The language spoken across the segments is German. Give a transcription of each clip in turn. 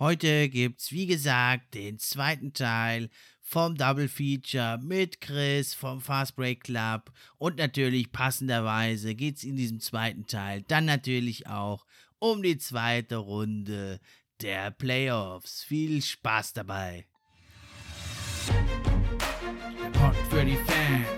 Heute gibt's, wie gesagt, den zweiten Teil vom Double Feature mit Chris vom Fast Break Club und natürlich passenderweise geht's in diesem zweiten Teil dann natürlich auch um die zweite Runde der Playoffs. Viel Spaß dabei. Der Pod für die Fans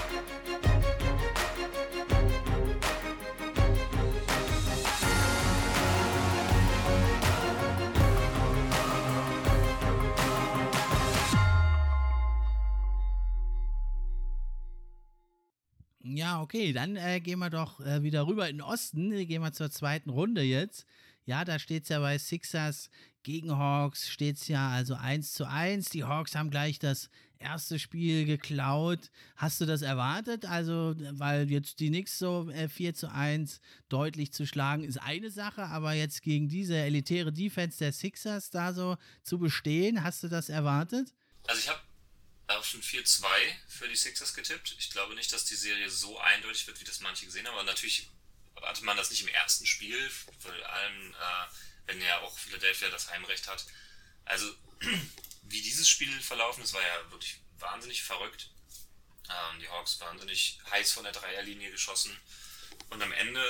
Ja, okay, dann äh, gehen wir doch äh, wieder rüber in den Osten. Gehen wir zur zweiten Runde jetzt. Ja, da steht es ja bei Sixers gegen Hawks, steht es ja also 1 zu 1. Die Hawks haben gleich das erste Spiel geklaut. Hast du das erwartet? Also, weil jetzt die Knicks so äh, 4 zu 1 deutlich zu schlagen, ist eine Sache, aber jetzt gegen diese elitäre Defense der Sixers da so zu bestehen, hast du das erwartet? Also ich habe auf ein 4-2 für die Sixers getippt. Ich glaube nicht, dass die Serie so eindeutig wird, wie das manche gesehen haben. Aber natürlich erwartet man das nicht im ersten Spiel, vor allem, äh, wenn ja auch Philadelphia das Heimrecht hat. Also, wie dieses Spiel verlaufen ist, war ja wirklich wahnsinnig verrückt. Ähm, die Hawks wahnsinnig heiß von der Dreierlinie geschossen. Und am Ende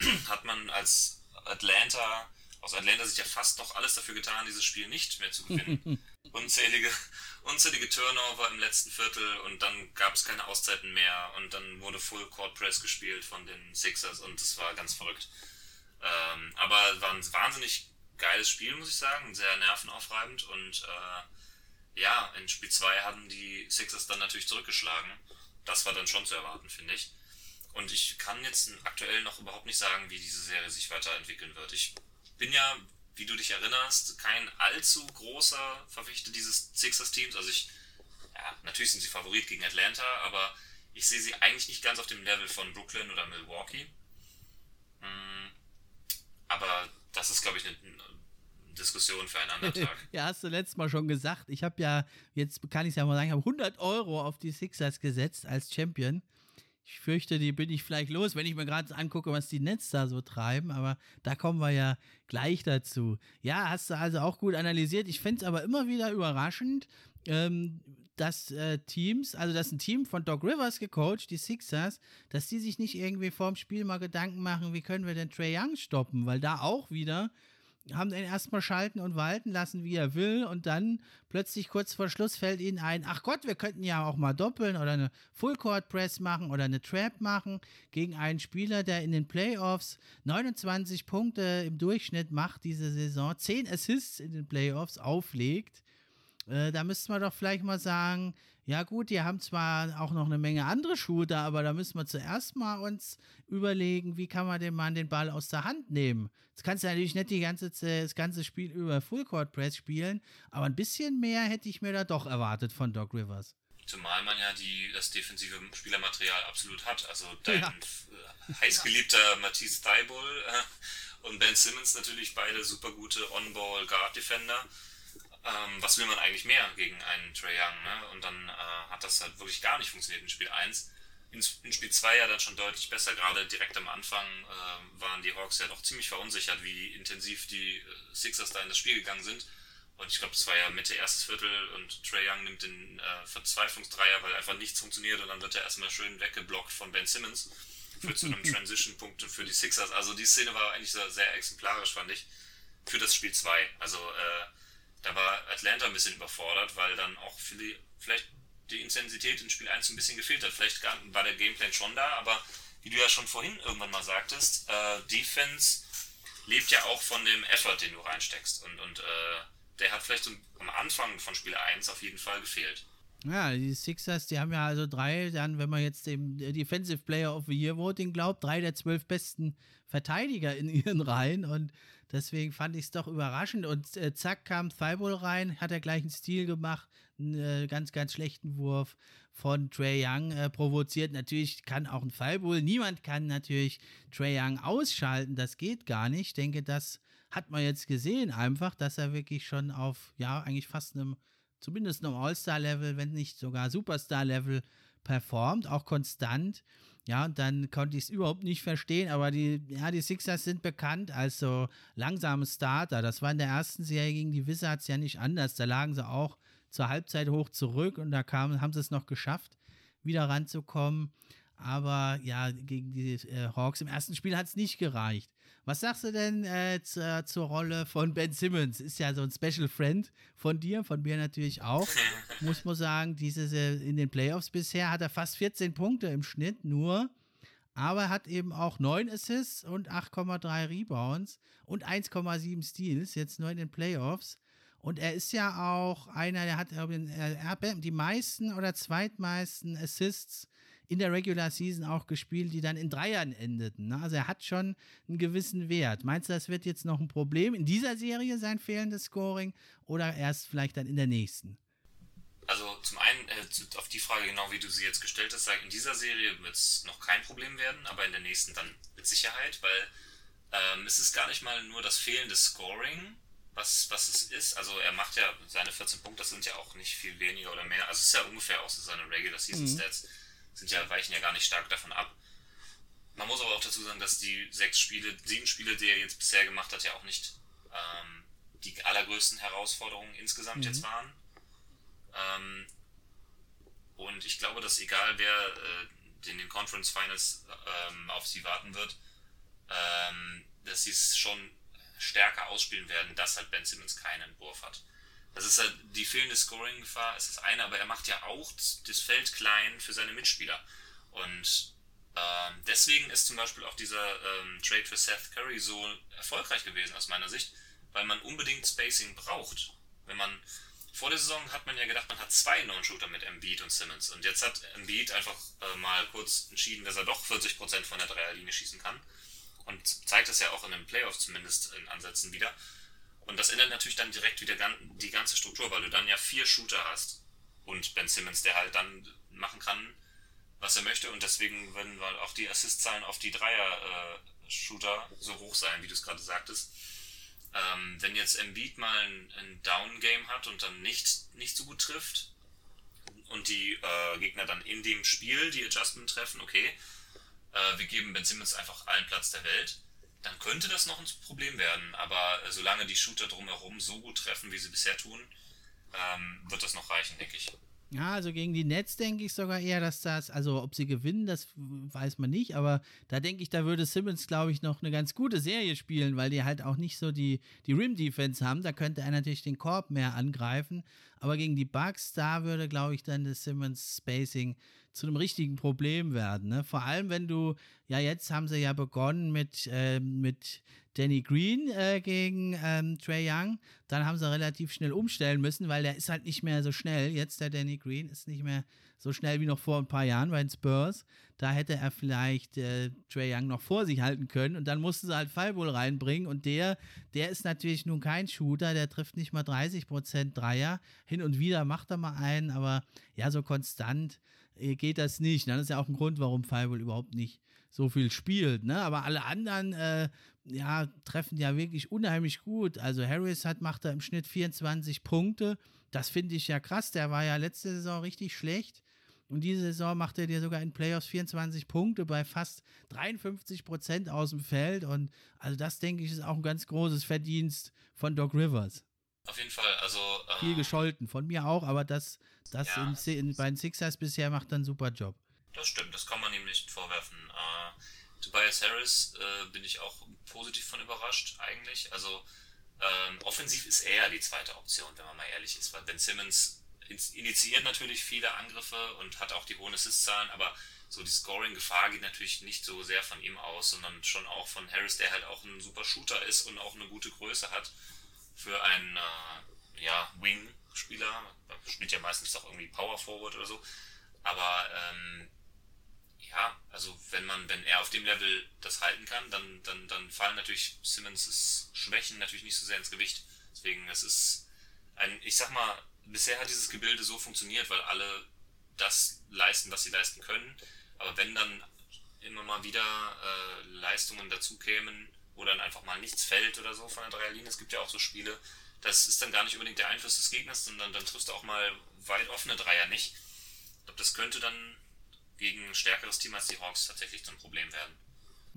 äh, hat man als Atlanta, aus Atlanta sich ja fast noch alles dafür getan, dieses Spiel nicht mehr zu gewinnen. Unzählige unzählige Turnover im letzten Viertel und dann gab es keine Auszeiten mehr und dann wurde Full Court Press gespielt von den Sixers und es war ganz verrückt. Ähm, aber war ein wahnsinnig geiles Spiel, muss ich sagen, sehr nervenaufreibend und äh, ja, in Spiel 2 haben die Sixers dann natürlich zurückgeschlagen. Das war dann schon zu erwarten, finde ich. Und ich kann jetzt aktuell noch überhaupt nicht sagen, wie diese Serie sich weiterentwickeln wird. Ich bin ja wie du dich erinnerst, kein allzu großer Verfechter dieses Sixers-Teams. Also ich, ja, natürlich sind sie Favorit gegen Atlanta, aber ich sehe sie eigentlich nicht ganz auf dem Level von Brooklyn oder Milwaukee. Hm, aber das ist, glaube ich, eine, Diskussion für einen anderen Tag. ja, hast du letztes Mal schon gesagt. Ich habe ja, jetzt kann ich es ja mal sagen, ich habe 100 Euro auf die Sixers gesetzt als Champion. Ich fürchte, die bin ich vielleicht los, wenn ich mir gerade angucke, was die Netz da so treiben, aber da kommen wir ja gleich dazu. Ja, hast du also auch gut analysiert. Ich finde es aber immer wieder überraschend, ähm, dass äh, Teams, also dass ein Team von Doc Rivers gecoacht, die Sixers, dass die sich nicht irgendwie vorm Spiel mal Gedanken machen, wie können wir denn Trey Young stoppen, weil da auch wieder haben den erstmal schalten und walten lassen, wie er will. Und dann plötzlich kurz vor Schluss fällt ihnen ein, ach Gott, wir könnten ja auch mal doppeln oder eine Full Court Press machen oder eine Trap machen gegen einen Spieler, der in den Playoffs 29 Punkte im Durchschnitt macht diese Saison, 10 Assists in den Playoffs auflegt. Äh, da müsste man doch vielleicht mal sagen, ja gut, die haben zwar auch noch eine Menge andere Shooter, aber da müssen wir zuerst mal uns überlegen, wie kann man dem Mann den Ball aus der Hand nehmen. Das kannst du natürlich nicht die ganze, das ganze Spiel über Full Court Press spielen, aber ein bisschen mehr hätte ich mir da doch erwartet von Doc Rivers. Zumal man ja die, das defensive Spielermaterial absolut hat. Also dein ja. Äh, heißgeliebter Matisse Thibault äh, und Ben Simmons natürlich beide super gute On-Ball Guard Defender ähm, was will man eigentlich mehr gegen einen Trey Young? Ne? Und dann äh, hat das halt wirklich gar nicht funktioniert in Spiel 1. In, in Spiel 2 ja dann schon deutlich besser. Gerade direkt am Anfang äh, waren die Hawks ja doch ziemlich verunsichert, wie intensiv die äh, Sixers da in das Spiel gegangen sind. Und ich glaube, es war ja Mitte erstes Viertel und Trey Young nimmt den äh, Verzweiflungsdreier, weil einfach nichts funktioniert und dann wird er erstmal schön weggeblockt von Ben Simmons. Führt zu einem Transition-Punkt für die Sixers. Also die Szene war eigentlich sehr, sehr exemplarisch, fand ich, für das Spiel 2. Also äh, da war Atlanta ein bisschen überfordert, weil dann auch vielleicht die Intensität in Spiel 1 ein bisschen gefehlt hat. Vielleicht war der Gameplan schon da, aber wie du ja schon vorhin irgendwann mal sagtest, äh, Defense lebt ja auch von dem Effort, den du reinsteckst. Und, und äh, der hat vielleicht am Anfang von Spiel 1 auf jeden Fall gefehlt. Ja, die Sixers, die haben ja also drei, dann, wenn man jetzt dem Defensive Player of the Year Voting glaubt, drei der zwölf besten Verteidiger in ihren Reihen und deswegen fand ich es doch überraschend und äh, zack kam Thibault rein, hat er gleich einen Stil gemacht, einen äh, ganz, ganz schlechten Wurf von Trey Young äh, provoziert. Natürlich kann auch ein Thibault, niemand kann natürlich Trey Young ausschalten, das geht gar nicht. Ich denke, das hat man jetzt gesehen einfach, dass er wirklich schon auf, ja, eigentlich fast einem, zumindest einem All-Star-Level, wenn nicht sogar Superstar-Level performt, auch konstant. Ja, und dann konnte ich es überhaupt nicht verstehen, aber die, ja, die Sixers sind bekannt als so langsame Starter. Das war in der ersten Serie gegen die Wizards ja nicht anders. Da lagen sie auch zur Halbzeit hoch zurück und da kam, haben sie es noch geschafft, wieder ranzukommen. Aber ja, gegen die äh, Hawks im ersten Spiel hat es nicht gereicht. Was sagst du denn äh, zur, zur, Rolle von Ben Simmons? Ist ja so ein Special Friend von dir, von mir natürlich auch. Muss man sagen, dieses, äh, in den Playoffs bisher hat er fast 14 Punkte im Schnitt nur. Aber er hat eben auch 9 Assists und 8,3 Rebounds und 1,7 Steals, jetzt nur in den Playoffs. Und er ist ja auch einer, der hat die meisten oder zweitmeisten Assists in der Regular Season auch gespielt, die dann in Dreiern endeten. Ne? Also er hat schon einen gewissen Wert. Meinst du, das wird jetzt noch ein Problem in dieser Serie, sein fehlendes Scoring, oder erst vielleicht dann in der nächsten? Also zum einen äh, auf die Frage genau, wie du sie jetzt gestellt hast, in dieser Serie wird es noch kein Problem werden, aber in der nächsten dann mit Sicherheit, weil ähm, es ist gar nicht mal nur das fehlende Scoring, was, was es ist. Also er macht ja seine 14 Punkte, das sind ja auch nicht viel weniger oder mehr. Also es ist ja ungefähr auch so seine Regular Season mhm. Stats. Mhm sind ja, weichen ja gar nicht stark davon ab. Man muss aber auch dazu sagen, dass die sechs Spiele, sieben Spiele, die er jetzt bisher gemacht hat, ja auch nicht ähm, die allergrößten Herausforderungen insgesamt mhm. jetzt waren. Ähm, und ich glaube, dass egal wer äh, in den Conference Finals ähm, auf sie warten wird, ähm, dass sie es schon stärker ausspielen werden, dass halt Ben Simmons keinen Entwurf hat. Das ist halt die fehlende Scoring-Gefahr, ist das eine, aber er macht ja auch das Feld klein für seine Mitspieler. Und ähm, deswegen ist zum Beispiel auch dieser ähm, Trade für Seth Curry so erfolgreich gewesen aus meiner Sicht, weil man unbedingt Spacing braucht. Wenn man vor der Saison hat man ja gedacht, man hat zwei Non-Shooter mit Embiid und Simmons. Und jetzt hat Embiid einfach äh, mal kurz entschieden, dass er doch 40% von der Dreierlinie schießen kann. Und zeigt das ja auch in den Playoffs zumindest in Ansätzen wieder. Und das ändert natürlich dann direkt wieder die ganze Struktur, weil du dann ja vier Shooter hast. Und Ben Simmons, der halt dann machen kann, was er möchte. Und deswegen werden auch die Assist-Zahlen auf die Dreier-Shooter so hoch sein, wie du es gerade sagtest. Ähm, wenn jetzt Embiid mal ein, ein Down-Game hat und dann nicht, nicht so gut trifft und die äh, Gegner dann in dem Spiel die Adjustment treffen, okay, äh, wir geben Ben Simmons einfach allen Platz der Welt dann könnte das noch ein Problem werden. Aber äh, solange die Shooter drumherum so gut treffen, wie sie bisher tun, ähm, wird das noch reichen, denke ich. Ja, also gegen die Nets denke ich sogar eher, dass das, also ob sie gewinnen, das weiß man nicht, aber da denke ich, da würde Simmons, glaube ich, noch eine ganz gute Serie spielen, weil die halt auch nicht so die, die Rim-Defense haben. Da könnte er natürlich den Korb mehr angreifen, aber gegen die Bucks, da würde, glaube ich, dann das Simmons Spacing zu einem richtigen Problem werden. Ne? Vor allem, wenn du, ja, jetzt haben sie ja begonnen mit, äh, mit Danny Green äh, gegen ähm, Trey Young. Dann haben sie relativ schnell umstellen müssen, weil der ist halt nicht mehr so schnell. Jetzt der Danny Green ist nicht mehr so schnell wie noch vor ein paar Jahren bei den Spurs. Da hätte er vielleicht äh, Trey Young noch vor sich halten können und dann mussten sie halt Fallbull reinbringen und der, der ist natürlich nun kein Shooter, der trifft nicht mal 30% Dreier. Hin und wieder macht er mal einen, aber ja, so konstant äh, geht das nicht. Das ist ja auch ein Grund, warum Firewall überhaupt nicht so viel spielt. Ne? Aber alle anderen äh, ja, treffen ja wirklich unheimlich gut. Also Harris hat, macht da im Schnitt 24 Punkte. Das finde ich ja krass. Der war ja letzte Saison richtig schlecht. Und diese Saison macht er dir sogar in Playoffs 24 Punkte bei fast 53 Prozent aus dem Feld. Und also das, denke ich, ist auch ein ganz großes Verdienst von Doc Rivers. Auf jeden Fall, also. Ähm, Viel gescholten, von mir auch, aber das, das ja, in, in, bei den Sixers bisher macht einen super Job. Das stimmt, das kann man ihm nicht vorwerfen. Äh, Tobias Harris äh, bin ich auch positiv von überrascht, eigentlich. Also, ähm, offensiv ist er die zweite Option, wenn man mal ehrlich ist, weil Ben Simmons initiiert natürlich viele Angriffe und hat auch die hohen Assist-Zahlen, aber so die Scoring-Gefahr geht natürlich nicht so sehr von ihm aus, sondern schon auch von Harris, der halt auch ein super Shooter ist und auch eine gute Größe hat für einen äh, ja, Wing-Spieler. Spielt ja meistens doch irgendwie Power Forward oder so. Aber ähm, ja, also wenn man, wenn er auf dem Level das halten kann, dann, dann, dann fallen natürlich Simmons' Schwächen natürlich nicht so sehr ins Gewicht. Deswegen, es ist ein, ich sag mal, bisher hat dieses Gebilde so funktioniert, weil alle das leisten, was sie leisten können. Aber wenn dann immer mal wieder äh, Leistungen dazu kämen, wo dann einfach mal nichts fällt oder so von der Dreierlinie. Es gibt ja auch so Spiele, das ist dann gar nicht unbedingt der Einfluss des Gegners, sondern dann triffst du auch mal weit offene Dreier nicht. Ich glaube, das könnte dann gegen ein stärkeres Team als die Hawks tatsächlich zum Problem werden.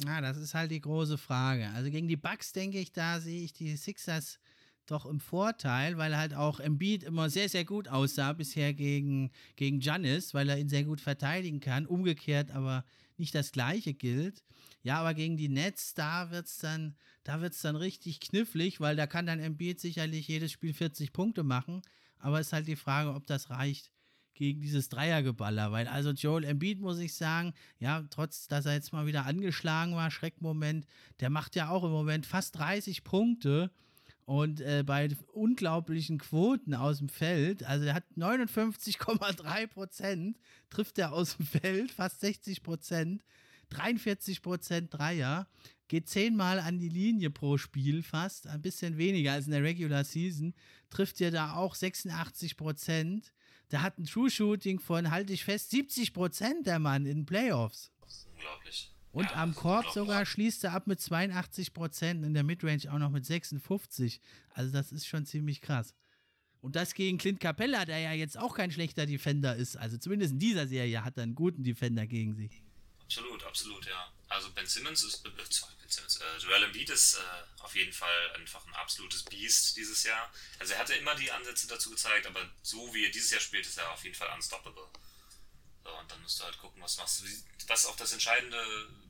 Ja, das ist halt die große Frage. Also gegen die Bucks denke ich, da sehe ich die Sixers doch im Vorteil, weil halt auch Embiid immer sehr, sehr gut aussah bisher gegen, gegen Giannis, weil er ihn sehr gut verteidigen kann. Umgekehrt aber nicht das Gleiche gilt. Ja, aber gegen die Nets, da wird es dann, dann richtig knifflig, weil da kann dann Embiid sicherlich jedes Spiel 40 Punkte machen. Aber es ist halt die Frage, ob das reicht gegen dieses Dreiergeballer, weil also Joel Embiid, muss ich sagen, ja, trotz, dass er jetzt mal wieder angeschlagen war, Schreckmoment, der macht ja auch im Moment fast 30 Punkte und äh, bei unglaublichen Quoten aus dem Feld, also er hat 59,3 Prozent, trifft er aus dem Feld, fast 60 Prozent, 43 Prozent Dreier, geht zehnmal an die Linie pro Spiel fast, ein bisschen weniger als in der Regular Season, trifft er da auch 86 Prozent. Der hat ein True Shooting von, halte ich fest, 70 Prozent der Mann in den Playoffs. Unglaublich. Und ja, am Korb sogar schließt er ab mit 82 Prozent, in der Midrange auch noch mit 56. Also das ist schon ziemlich krass. Und das gegen Clint Capella, der ja jetzt auch kein schlechter Defender ist. Also zumindest in dieser Serie hat er einen guten Defender gegen sich. Absolut, absolut, ja. Also Ben Simmons ist, äh, sorry, Ben Simmons, äh, Joel Embiid ist äh, auf jeden Fall einfach ein absolutes Biest dieses Jahr. Also er hatte immer die Ansätze dazu gezeigt, aber so wie er dieses Jahr spielt, ist er auf jeden Fall unstoppable. Und dann musst du halt gucken, was machst du. Was auch das Entscheidende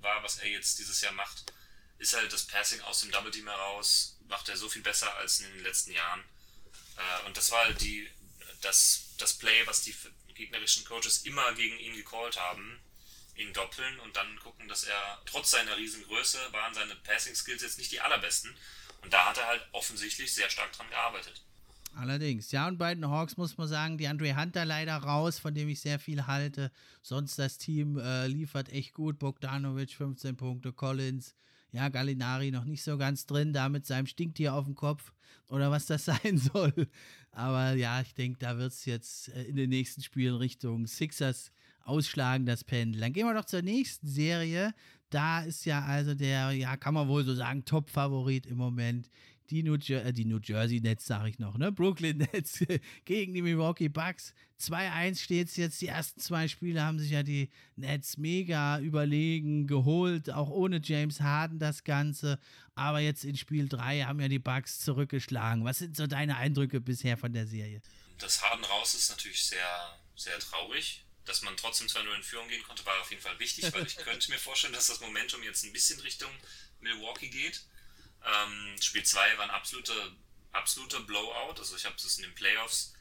war, was er jetzt dieses Jahr macht, ist halt das Passing aus dem Double Team heraus. Macht er so viel besser als in den letzten Jahren. Äh, und das war halt die, das, das Play, was die gegnerischen Coaches immer gegen ihn gecallt haben. Ihn doppeln und dann gucken, dass er trotz seiner Riesengröße waren seine Passing Skills jetzt nicht die allerbesten. Und da hat er halt offensichtlich sehr stark dran gearbeitet. Allerdings. Ja, und bei den Hawks muss man sagen, die Andre Hunter leider raus, von dem ich sehr viel halte. Sonst das Team äh, liefert echt gut. Bogdanovic 15 Punkte, Collins, ja, Gallinari noch nicht so ganz drin, da mit seinem Stinktier auf dem Kopf oder was das sein soll. Aber ja, ich denke, da wird es jetzt äh, in den nächsten Spielen Richtung Sixers ausschlagen, das Pendel. Dann gehen wir doch zur nächsten Serie. Da ist ja also der, ja, kann man wohl so sagen, Top-Favorit im Moment die New, Jer äh, die New Jersey Nets, sage ich noch, ne? Brooklyn Nets gegen die Milwaukee Bucks. 2-1 steht es jetzt. Die ersten zwei Spiele haben sich ja die Nets mega überlegen, geholt, auch ohne James Harden das Ganze. Aber jetzt in Spiel 3 haben ja die Bucks zurückgeschlagen. Was sind so deine Eindrücke bisher von der Serie? Das Harden raus ist natürlich sehr, sehr traurig. Dass man trotzdem 2-0 in Führung gehen konnte, war auf jeden Fall wichtig, weil ich könnte mir vorstellen, dass das Momentum jetzt ein bisschen Richtung Milwaukee geht. Ähm, Spiel 2 war ein absoluter, absoluter Blowout. Also ich habe es in den Playoffs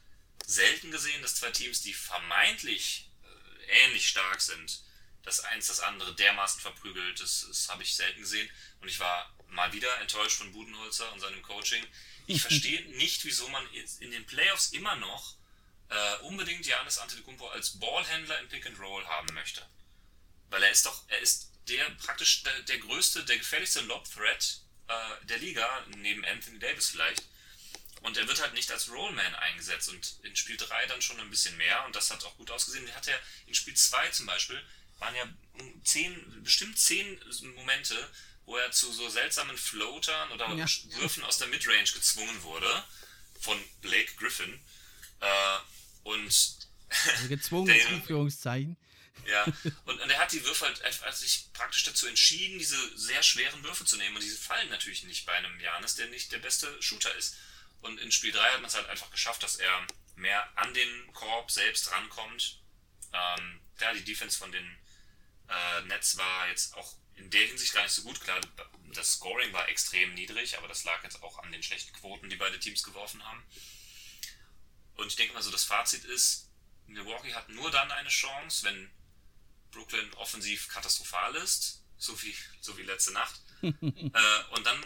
selten gesehen, dass zwei Teams, die vermeintlich äh, ähnlich stark sind, das eins das andere dermaßen verprügelt. Das, das habe ich selten gesehen. Und ich war mal wieder enttäuscht von Budenholzer und seinem Coaching. Ich verstehe nicht, wieso man in den Playoffs immer noch äh, unbedingt Janis Antetokounmpo als Ballhändler im Pick and Roll haben möchte. Weil er ist doch, er ist der praktisch der, der größte, der gefährlichste Lob-Threat äh, der Liga, neben Anthony Davis vielleicht. Und er wird halt nicht als Rollman eingesetzt und in Spiel 3 dann schon ein bisschen mehr und das hat auch gut ausgesehen. Der hat ja in Spiel 2 zum Beispiel, waren ja zehn, bestimmt zehn Momente, wo er zu so seltsamen Floatern oder ja. Würfen aus der Midrange gezwungen wurde von Blake Griffin. Äh, und also gezwungen, in Anführungszeichen. Ja, und, und er hat die Würfe halt einfach sich praktisch dazu entschieden, diese sehr schweren Würfe zu nehmen. Und diese fallen natürlich nicht bei einem Janis, der nicht der beste Shooter ist. Und in Spiel 3 hat man es halt einfach geschafft, dass er mehr an den Korb selbst rankommt. Ähm, ja, die Defense von den äh, Nets war jetzt auch in der Hinsicht gar nicht so gut. Klar, das Scoring war extrem niedrig, aber das lag jetzt auch an den schlechten Quoten, die beide Teams geworfen haben. Und ich denke mal so, das Fazit ist, Milwaukee hat nur dann eine Chance, wenn Brooklyn offensiv katastrophal ist, so wie, so wie letzte Nacht. äh, und dann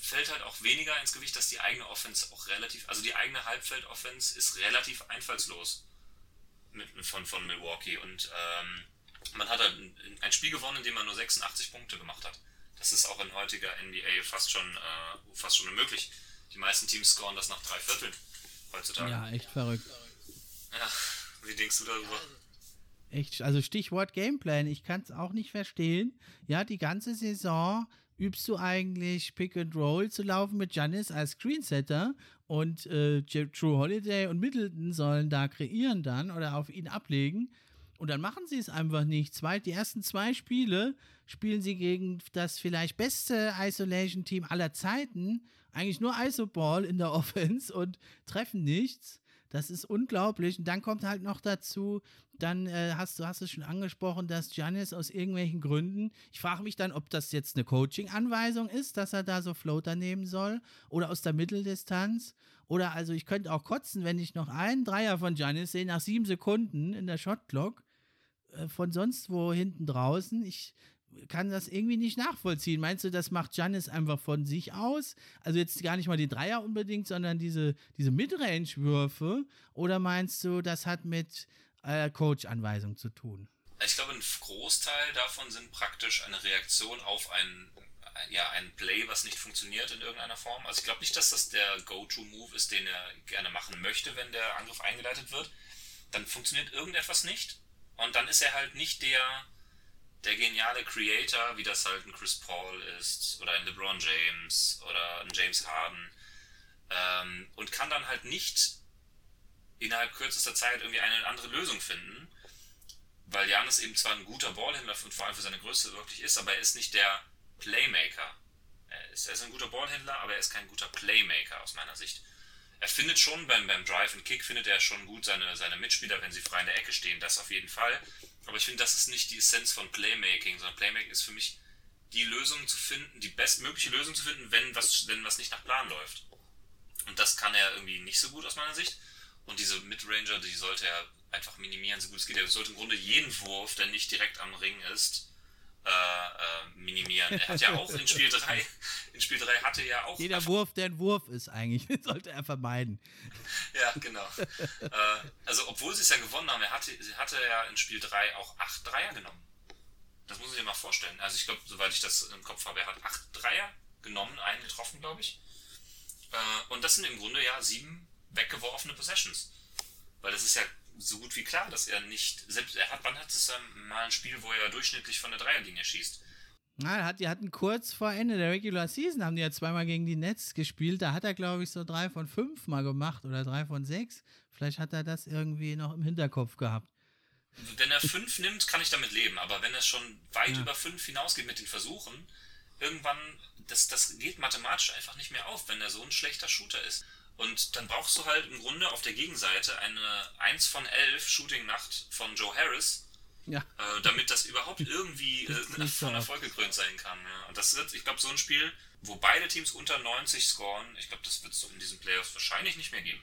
fällt halt auch weniger ins Gewicht, dass die eigene Offense auch relativ, also die eigene Halbfeld-Offense ist relativ einfallslos mit, von, von Milwaukee. Und ähm, man hat halt ein Spiel gewonnen, in dem man nur 86 Punkte gemacht hat. Das ist auch in heutiger NBA fast schon, äh, fast schon unmöglich. Die meisten Teams scoren das nach drei Vierteln heutzutage. Ja, echt verrückt. Ja, wie denkst du darüber? Echt, also Stichwort Gameplan, ich kann es auch nicht verstehen. Ja, die ganze Saison übst du eigentlich Pick and Roll zu laufen mit Janis als Screensetter und äh, True Holiday und Middleton sollen da kreieren dann oder auf ihn ablegen. Und dann machen sie es einfach nicht. Zwei, die ersten zwei Spiele spielen sie gegen das vielleicht beste Isolation-Team aller Zeiten. Eigentlich nur Isoball in der Offense und treffen nichts. Das ist unglaublich. Und dann kommt halt noch dazu, dann äh, hast du hast es schon angesprochen, dass Giannis aus irgendwelchen Gründen, ich frage mich dann, ob das jetzt eine Coaching-Anweisung ist, dass er da so Floater nehmen soll oder aus der Mitteldistanz. Oder also ich könnte auch kotzen, wenn ich noch einen Dreier von Giannis sehe nach sieben Sekunden in der Shotclock äh, von sonst wo hinten draußen. Ich kann das irgendwie nicht nachvollziehen. Meinst du, das macht Janis einfach von sich aus? Also jetzt gar nicht mal die Dreier unbedingt, sondern diese, diese Midrange-Würfe? Oder meinst du, das hat mit äh, Coach-Anweisung zu tun? Ich glaube, ein Großteil davon sind praktisch eine Reaktion auf ein, ja, ein Play, was nicht funktioniert in irgendeiner Form. Also ich glaube nicht, dass das der Go-To-Move ist, den er gerne machen möchte, wenn der Angriff eingeleitet wird. Dann funktioniert irgendetwas nicht und dann ist er halt nicht der, der geniale Creator, wie das halt ein Chris Paul ist oder ein LeBron James oder ein James Harden ähm, und kann dann halt nicht innerhalb kürzester Zeit irgendwie eine andere Lösung finden, weil Janis eben zwar ein guter Ballhändler und vor allem für seine Größe wirklich ist, aber er ist nicht der Playmaker. Er ist, er ist ein guter Ballhändler, aber er ist kein guter Playmaker aus meiner Sicht. Er findet schon beim, beim Drive and Kick findet er schon gut seine, seine Mitspieler, wenn sie frei in der Ecke stehen, das auf jeden Fall. Aber ich finde, das ist nicht die Essenz von Playmaking, sondern Playmaking ist für mich die Lösung zu finden, die bestmögliche Lösung zu finden, wenn was, wenn was nicht nach Plan läuft. Und das kann er irgendwie nicht so gut aus meiner Sicht. Und diese Midranger, die sollte er einfach minimieren, so gut es geht. Er sollte im Grunde jeden Wurf, der nicht direkt am Ring ist, äh, äh, minimieren. Er hat ja auch in Spiel 3, in Spiel 3 hatte ja auch. Jeder Wurf, der ein Wurf ist eigentlich, sollte er vermeiden. Ja, genau. äh, also, obwohl sie es ja gewonnen haben, er hatte, hatte ja in Spiel 3 auch 8 Dreier genommen. Das muss ich dir mal vorstellen. Also, ich glaube, soweit ich das im Kopf habe, er hat 8 Dreier genommen, einen getroffen, glaube ich. Äh, und das sind im Grunde ja sieben weggeworfene Possessions. Weil das ist ja so gut wie klar, dass er nicht, selbst er hat, wann hat es mal ein Spiel, wo er durchschnittlich von der Dreierlinie schießt? Na, hat, die hatten kurz vor Ende der Regular Season, haben die ja zweimal gegen die Nets gespielt. Da hat er, glaube ich, so drei von fünf mal gemacht oder drei von sechs. Vielleicht hat er das irgendwie noch im Hinterkopf gehabt. Wenn er fünf nimmt, kann ich damit leben. Aber wenn er schon weit ja. über fünf hinausgeht mit den Versuchen, irgendwann, das, das geht mathematisch einfach nicht mehr auf, wenn er so ein schlechter Shooter ist. Und dann brauchst du halt im Grunde auf der Gegenseite eine 1 von 11 Shooting-Nacht von Joe Harris, ja. äh, damit das überhaupt irgendwie äh, von Erfolg gekrönt sein kann. Ja. Und das wird, ich glaube, so ein Spiel, wo beide Teams unter 90 scoren, ich glaube, das wird es in diesen Playoffs wahrscheinlich nicht mehr geben.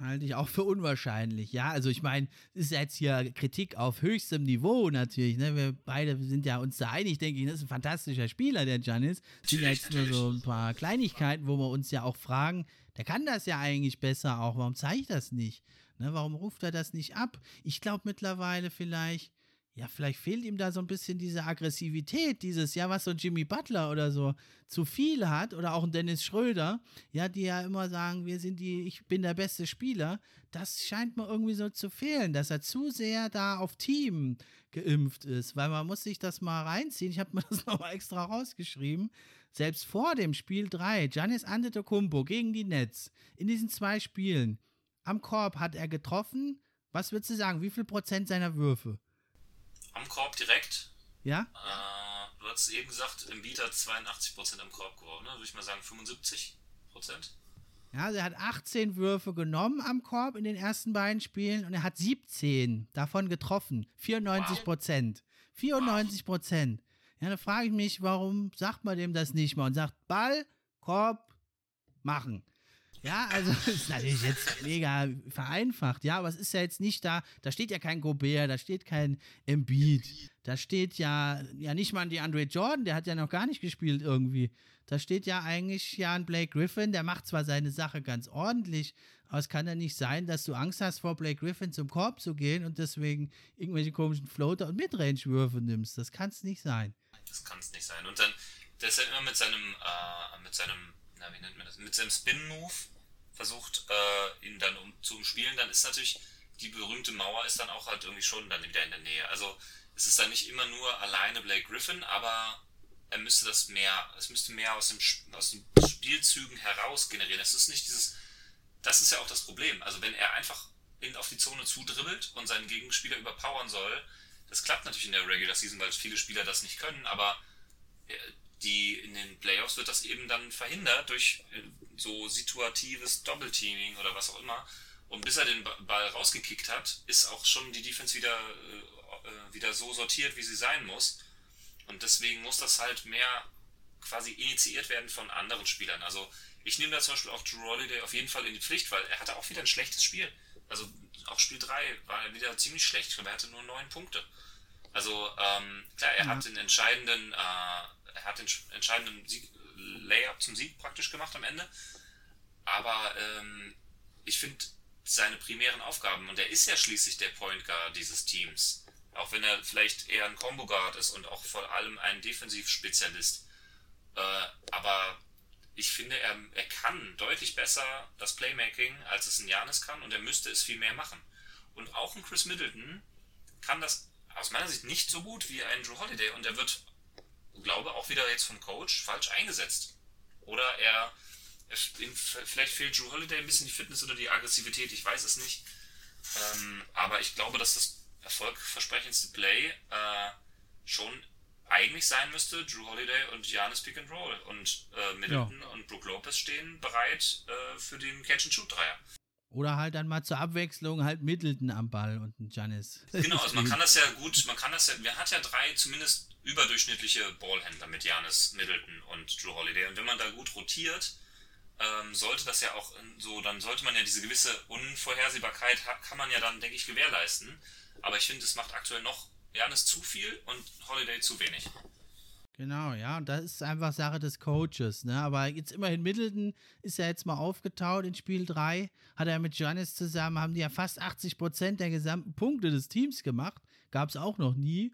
Halte ich auch für unwahrscheinlich. Ja, also ich meine, es ist jetzt hier Kritik auf höchstem Niveau natürlich. Ne? Wir beide sind ja uns da einig, denke ich. Das ist ein fantastischer Spieler, der Janis. Es sind ja jetzt nur so ein paar Kleinigkeiten, wo wir uns ja auch fragen, der kann das ja eigentlich besser auch. Warum zeigt das nicht? Ne? Warum ruft er das nicht ab? Ich glaube mittlerweile vielleicht, ja, vielleicht fehlt ihm da so ein bisschen diese Aggressivität, dieses, ja, was so Jimmy Butler oder so zu viel hat oder auch ein Dennis Schröder, ja, die ja immer sagen, wir sind die, ich bin der beste Spieler. Das scheint mir irgendwie so zu fehlen, dass er zu sehr da auf Team geimpft ist, weil man muss sich das mal reinziehen. Ich habe mir das nochmal extra rausgeschrieben. Selbst vor dem Spiel 3, Giannis Antetokounmpo gegen die Nets, in diesen zwei Spielen, am Korb hat er getroffen. Was würdest du sagen, wie viel Prozent seiner Würfe? Am Korb direkt? Ja? Äh, du hast eben gesagt, im Beat hat 82% am Korb geworfen, ne? Würde ich mal sagen 75%. Ja, also er hat 18 Würfe genommen am Korb in den ersten beiden Spielen und er hat 17 davon getroffen. 94 Prozent. Wow. 94 Prozent. Ja, da frage ich mich, warum sagt man dem das nicht mal und sagt Ball, Korb, machen. Ja, also ist natürlich jetzt mega vereinfacht, ja, aber es ist ja jetzt nicht da, da steht ja kein Gobert, da steht kein Embiid, da steht ja, ja nicht mal die Andre Jordan, der hat ja noch gar nicht gespielt irgendwie. Da steht ja eigentlich ja ein Blake Griffin, der macht zwar seine Sache ganz ordentlich, aber es kann ja nicht sein, dass du Angst hast, vor Blake Griffin zum Korb zu gehen und deswegen irgendwelche komischen Floater und Midrange-Würfe nimmst. Das kann es nicht sein. Das kann es nicht sein. Und dann, der ist ja immer mit seinem, äh, mit seinem na, wie nennt man das, mit seinem Spin-Move versucht, äh, ihn dann um, zu umspielen, dann ist natürlich die berühmte Mauer ist dann auch halt irgendwie schon dann wieder in der Nähe. Also es ist dann nicht immer nur alleine Blake Griffin, aber er müsste das mehr, es müsste mehr aus, dem, aus den Spielzügen heraus generieren. Es ist nicht dieses, das ist ja auch das Problem. Also wenn er einfach in, auf die Zone zudribbelt und seinen Gegenspieler überpowern soll, das klappt natürlich in der Regular Season, weil viele Spieler das nicht können, aber äh, die in den Playoffs wird das eben dann verhindert durch äh, so situatives Doppelteaming oder was auch immer. Und bis er den Ball rausgekickt hat, ist auch schon die Defense wieder, äh, wieder so sortiert, wie sie sein muss. Und deswegen muss das halt mehr quasi initiiert werden von anderen Spielern. Also ich nehme da zum Beispiel auch Drew Holiday auf jeden Fall in die Pflicht, weil er hatte auch wieder ein schlechtes Spiel. Also auch Spiel 3 war er wieder ziemlich schlecht. Ich glaube, er hatte nur neun Punkte. Also ähm, klar, er mhm. hat den entscheidenden, äh, er hat den entscheidenden Sieg, Layup zum Sieg praktisch gemacht am Ende. Aber ähm, ich finde seine primären Aufgaben, und er ist ja schließlich der Point Guard dieses Teams, auch wenn er vielleicht eher ein Combo Guard ist und auch vor allem ein Defensivspezialist. Äh, aber ich finde, er, er kann deutlich besser das Playmaking, als es ein Janis kann, und er müsste es viel mehr machen. Und auch ein Chris Middleton kann das aus meiner Sicht nicht so gut wie ein Drew Holiday, und er wird, glaube auch wieder jetzt vom Coach falsch eingesetzt. Oder er, er vielleicht fehlt Drew Holiday ein bisschen die Fitness oder die Aggressivität, ich weiß es nicht. Ähm, aber ich glaube, dass das erfolgversprechendste Play äh, schon eigentlich sein müsste, Drew Holiday und Janis Pick and Roll. Und äh, Middleton ja. und Brook Lopez stehen bereit äh, für den Catch-and-Shoot-Dreier. Oder halt dann mal zur Abwechslung halt Middleton am Ball und ein Janis. Genau, also man kann das ja gut, man kann das ja, man hat ja drei zumindest überdurchschnittliche Ballhändler mit Janis, Middleton und Drew Holiday. Und wenn man da gut rotiert, ähm, sollte das ja auch so, dann sollte man ja diese gewisse Unvorhersehbarkeit, kann man ja dann, denke ich, gewährleisten. Aber ich finde, es macht aktuell noch Janis zu viel und Holiday zu wenig. Genau, ja, und das ist einfach Sache des Coaches, ne? Aber jetzt immerhin Middleton ist ja jetzt mal aufgetaut in Spiel 3, hat er mit Giannis zusammen, haben die ja fast 80 Prozent der gesamten Punkte des Teams gemacht. Gab es auch noch nie.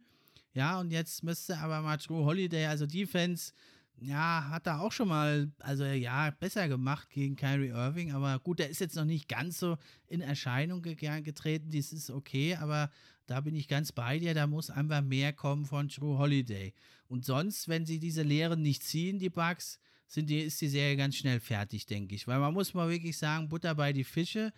Ja, und jetzt müsste aber mal True Holiday, also Defense, ja, hat er auch schon mal, also ja, besser gemacht gegen Kyrie Irving, aber gut, der ist jetzt noch nicht ganz so in Erscheinung getreten, das ist okay, aber da bin ich ganz bei dir, da muss einfach mehr kommen von True Holiday. Und sonst, wenn sie diese Lehren nicht ziehen, die Bugs, sind die, ist die Serie ganz schnell fertig, denke ich. Weil man muss mal wirklich sagen, Butter bei die Fische.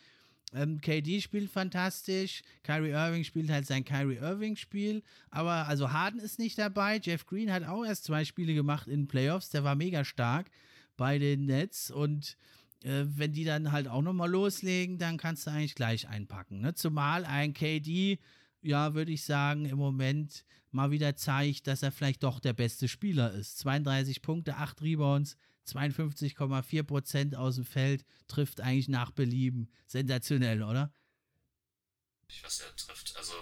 Ähm, KD spielt fantastisch, Kyrie Irving spielt halt sein Kyrie Irving-Spiel, aber also Harden ist nicht dabei. Jeff Green hat auch erst zwei Spiele gemacht in Playoffs, der war mega stark bei den Nets und äh, wenn die dann halt auch nochmal loslegen, dann kannst du eigentlich gleich einpacken. Ne? Zumal ein KD, ja, würde ich sagen, im Moment mal wieder zeigt, dass er vielleicht doch der beste Spieler ist. 32 Punkte, 8 Rebounds, 52,4 Prozent aus dem Feld, trifft eigentlich nach Belieben. Sensationell, oder? Was er trifft. Also,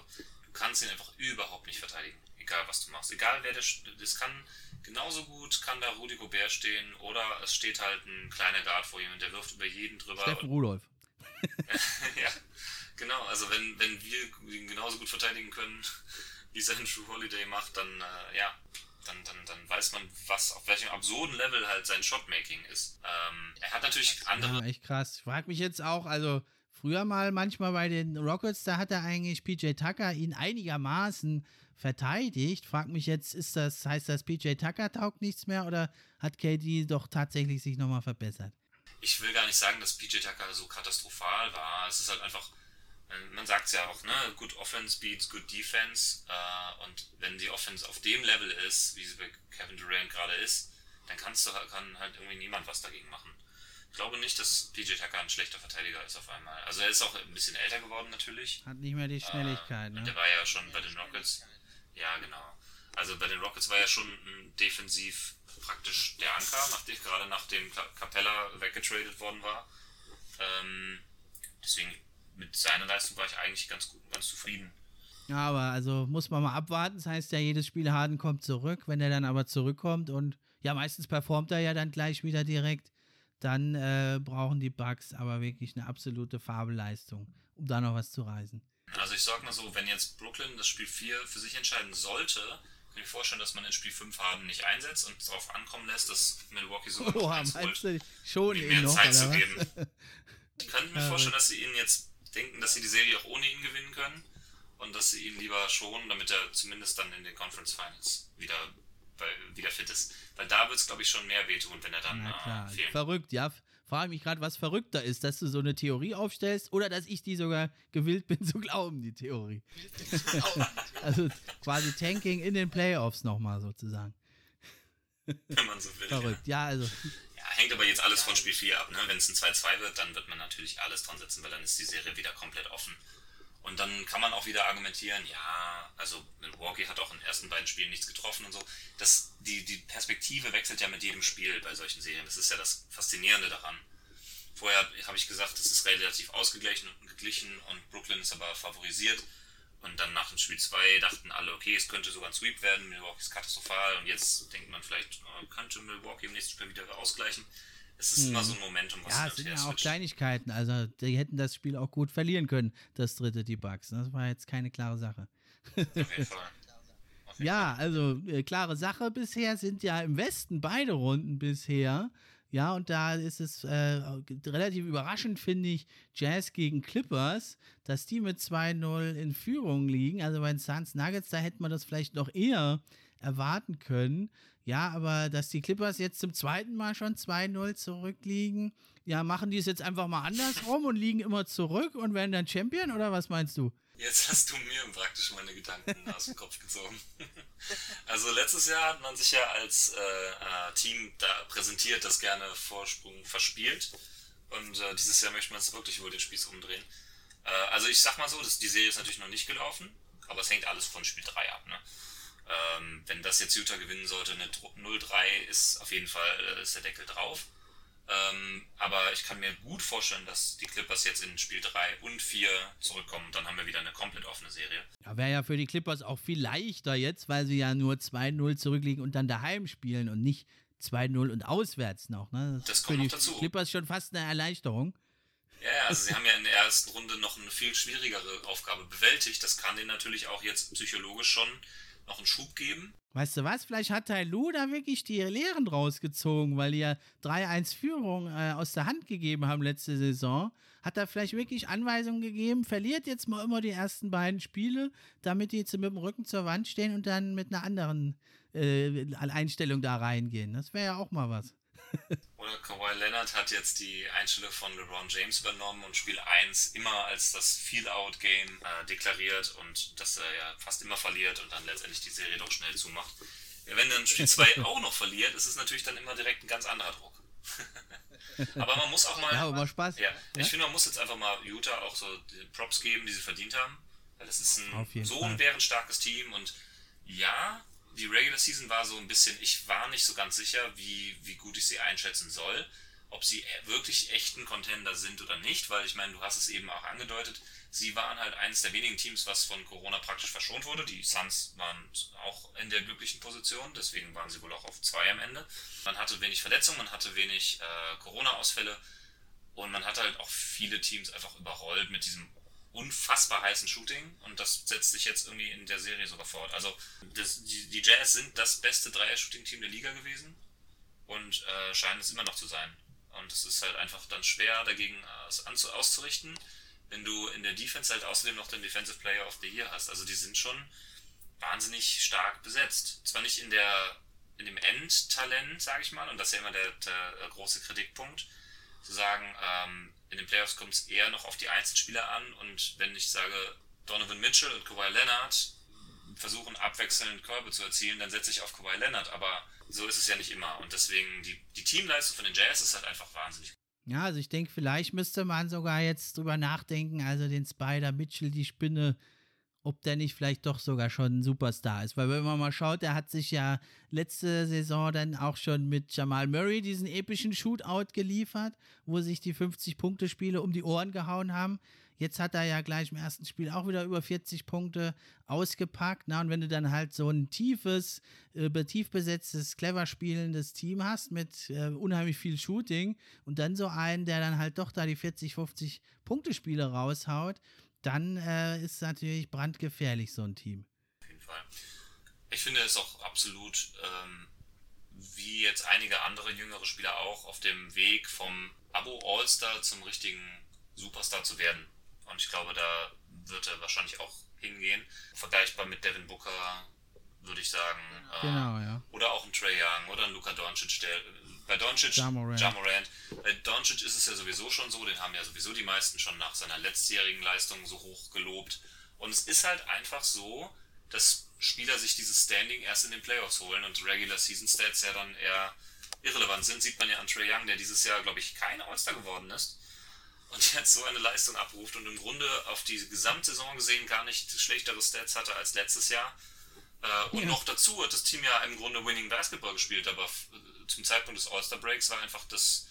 du kannst ihn einfach überhaupt nicht verteidigen. Egal, was du machst. Egal, wer das. Das kann genauso gut, kann da Rudi Gobert stehen oder es steht halt ein kleiner Guard vor ihm und der wirft über jeden drüber. Steffen Rudolf. ja, genau. Also, wenn, wenn wir ihn genauso gut verteidigen können, wie es Andrew Holiday macht, dann, äh, ja, dann, dann, dann weiß man, was auf welchem absurden Level halt sein Shotmaking ist. Ähm, er hat natürlich andere. Ja, echt krass. Ich frage mich jetzt auch, also früher mal manchmal bei den Rockets, da hat er eigentlich PJ Tucker ihn einigermaßen verteidigt. Frag mich jetzt, ist das, heißt das PJ Tucker taugt nichts mehr oder hat KD doch tatsächlich sich nochmal verbessert? Ich will gar nicht sagen, dass PJ Tucker so katastrophal war. Es ist halt einfach man sagt es ja auch, ne, good Offense beats good Defense. Äh, und wenn die Offense auf dem Level ist, wie sie bei Kevin Durant gerade ist, dann kannst du, kann halt irgendwie niemand was dagegen machen. Ich glaube nicht, dass PJ Tucker ein schlechter Verteidiger ist auf einmal. Also er ist auch ein bisschen älter geworden natürlich. Hat nicht mehr die äh, Schnelligkeit, äh, ne? Der war ja schon bei den Rockets. Ja, genau. Also bei den Rockets war er schon defensiv praktisch der Anker, nachdem, gerade nachdem Capella weggetradet worden war. Ähm, deswegen mit seiner Leistung war ich eigentlich ganz gut, ganz zufrieden. Ja, aber also muss man mal abwarten. Das heißt ja, jedes Spiel Harden kommt zurück. Wenn er dann aber zurückkommt und ja, meistens performt er ja dann gleich wieder direkt, dann äh, brauchen die Bugs aber wirklich eine absolute Fabelleistung, um da noch was zu reißen. Also ich sag mal so, wenn jetzt Brooklyn das Spiel 4 für sich entscheiden sollte, kann ich mir vorstellen, dass man in Spiel 5 Harden nicht einsetzt und darauf ankommen lässt, dass Milwaukee sogar oh, holt, schon ihm mehr noch, Zeit zu geben. Ich könnte mir vorstellen, dass sie ihn jetzt denken, dass sie die Serie auch ohne ihn gewinnen können und dass sie ihn lieber schonen, damit er zumindest dann in den Conference Finals wieder wieder fit ist. Weil da wird es, glaube ich, schon mehr wehtun, wenn er dann Na klar. Äh, Verrückt, ja. Frage mich gerade, was verrückter ist, dass du so eine Theorie aufstellst oder dass ich die sogar gewillt bin zu glauben, die Theorie. also quasi Tanking in den Playoffs nochmal sozusagen. Wenn man so will. Verrückt, ja, also. Hängt aber jetzt alles von Spiel 4 ab. Ne? Wenn es ein 2-2 wird, dann wird man natürlich alles dran setzen, weil dann ist die Serie wieder komplett offen. Und dann kann man auch wieder argumentieren, ja, also Milwaukee hat auch in den ersten beiden Spielen nichts getroffen und so. Das, die, die Perspektive wechselt ja mit jedem Spiel bei solchen Serien. Das ist ja das Faszinierende daran. Vorher habe ich gesagt, es ist relativ ausgeglichen und geglichen und Brooklyn ist aber favorisiert. Und dann nach dem Spiel 2 dachten alle, okay, es könnte sogar ein Sweep werden, Milwaukee ist katastrophal und jetzt denkt man vielleicht, oh, könnte Milwaukee im nächsten Spiel wieder ausgleichen. Es ist hm. immer so ein Momentum, was Ja, es sind ja auch Kleinigkeiten. Also, die hätten das Spiel auch gut verlieren können, das dritte, die Bugs. Das war jetzt keine klare Sache. Auf jeden Fall. ja, also äh, klare Sache bisher sind ja im Westen beide Runden bisher. Ja, und da ist es äh, relativ überraschend, finde ich, Jazz gegen Clippers, dass die mit 2-0 in Führung liegen. Also bei den Suns Nuggets, da hätte man das vielleicht noch eher erwarten können. Ja, aber dass die Clippers jetzt zum zweiten Mal schon 2-0 zurückliegen, ja, machen die es jetzt einfach mal andersrum und liegen immer zurück und werden dann Champion oder was meinst du? Jetzt hast du mir praktisch meine Gedanken aus dem Kopf gezogen. Also letztes Jahr hat man sich ja als äh, äh, Team da präsentiert, das gerne Vorsprung verspielt. Und äh, dieses Jahr möchte man es wirklich wohl den Spieß umdrehen. Äh, also ich sag mal so, dass die Serie ist natürlich noch nicht gelaufen, aber es hängt alles von Spiel 3 ab. Ne? Ähm, wenn das jetzt Utah gewinnen sollte, eine 0-3 ist auf jeden Fall äh, ist der Deckel drauf. Ähm, aber ich kann mir gut vorstellen, dass die Clippers jetzt in Spiel 3 und 4 zurückkommen dann haben wir wieder eine komplett offene Serie. Ja, wäre ja für die Clippers auch viel leichter jetzt, weil sie ja nur 2-0 zurückliegen und dann daheim spielen und nicht 2-0 und auswärts noch. Ne? Das, das kommt für die dazu. Clippers schon fast eine Erleichterung. Ja, ja, also sie haben ja in der ersten Runde noch eine viel schwierigere Aufgabe bewältigt. Das kann denen natürlich auch jetzt psychologisch schon noch einen Schub geben. Weißt du was? Vielleicht hat Tai Lu da wirklich die Lehren rausgezogen, weil die ja 3-1-Führung äh, aus der Hand gegeben haben letzte Saison. Hat er vielleicht wirklich Anweisungen gegeben, verliert jetzt mal immer die ersten beiden Spiele, damit die jetzt mit dem Rücken zur Wand stehen und dann mit einer anderen äh, Einstellung da reingehen. Das wäre ja auch mal was. Oder Kawhi Leonard hat jetzt die Einstellung von LeBron James übernommen und Spiel 1 immer als das Feel-Out-Game äh, deklariert und dass er ja fast immer verliert und dann letztendlich die Serie doch schnell zumacht. Wenn dann Spiel 2 auch noch verliert, ist es natürlich dann immer direkt ein ganz anderer Druck. aber man muss auch mal. Ja, aber Spaß. Ja, ich ja? finde, man muss jetzt einfach mal Utah auch so die Props geben, die sie verdient haben. Weil das ist ein so ein bärenstarkes Team und ja, die Regular Season war so ein bisschen, ich war nicht so ganz sicher, wie, wie gut ich sie einschätzen soll, ob sie wirklich echten Contender sind oder nicht, weil ich meine, du hast es eben auch angedeutet, sie waren halt eines der wenigen Teams, was von Corona praktisch verschont wurde. Die Suns waren auch in der glücklichen Position, deswegen waren sie wohl auch auf zwei am Ende. Man hatte wenig Verletzungen, man hatte wenig äh, Corona-Ausfälle und man hat halt auch viele Teams einfach überrollt mit diesem unfassbar heißen Shooting und das setzt sich jetzt irgendwie in der Serie sogar fort. Also das, die, die, Jazz sind das beste Dreier-Shooting-Team der Liga gewesen und äh, scheinen es immer noch zu sein. Und es ist halt einfach dann schwer dagegen äh, auszurichten, wenn du in der Defense halt außerdem noch den Defensive Player of the Year hast. Also die sind schon wahnsinnig stark besetzt. Zwar nicht in der in dem Endtalent, sage ich mal, und das ist ja immer der, der große Kritikpunkt, zu sagen, ähm, in den Playoffs kommt es eher noch auf die Einzelspieler an und wenn ich sage, Donovan Mitchell und Kawhi Leonard versuchen abwechselnd Körbe zu erzielen, dann setze ich auf Kawhi Leonard, aber so ist es ja nicht immer und deswegen die, die Teamleistung von den Jazz ist halt einfach wahnsinnig gut. Ja, also ich denke, vielleicht müsste man sogar jetzt drüber nachdenken, also den Spider Mitchell, die Spinne ob der nicht vielleicht doch sogar schon ein Superstar ist. Weil wenn man mal schaut, der hat sich ja letzte Saison dann auch schon mit Jamal Murray diesen epischen Shootout geliefert, wo sich die 50-Punkte-Spiele um die Ohren gehauen haben. Jetzt hat er ja gleich im ersten Spiel auch wieder über 40 Punkte ausgepackt. Na, und wenn du dann halt so ein tiefes, äh, tief besetztes, clever spielendes Team hast mit äh, unheimlich viel Shooting und dann so einen, der dann halt doch da die 40, 50 Punkte-Spiele raushaut, dann äh, ist natürlich brandgefährlich, so ein Team. Auf jeden Fall. Ich finde es auch absolut, ähm, wie jetzt einige andere jüngere Spieler auch, auf dem Weg vom Abo All-Star zum richtigen Superstar zu werden. Und ich glaube, da wird er wahrscheinlich auch hingehen. Vergleichbar mit Devin Booker, würde ich sagen. Äh, genau, ja. Oder auch ein Trey Young oder ein Luka Doncic, der bei Doncic, Jamorant. Jamorant. Bei Doncic ist es ja sowieso schon so, den haben ja sowieso die meisten schon nach seiner letztjährigen Leistung so hoch gelobt. Und es ist halt einfach so, dass Spieler sich dieses Standing erst in den Playoffs holen und Regular Season Stats ja dann eher irrelevant sind. Sieht man ja an Trey Young, der dieses Jahr, glaube ich, kein All-Star geworden ist und jetzt so eine Leistung abruft und im Grunde auf die Gesamtsaison gesehen gar nicht schlechtere Stats hatte als letztes Jahr. Äh, und ja. noch dazu hat das Team ja im Grunde Winning Basketball gespielt, aber zum Zeitpunkt des All-Star Breaks war einfach das,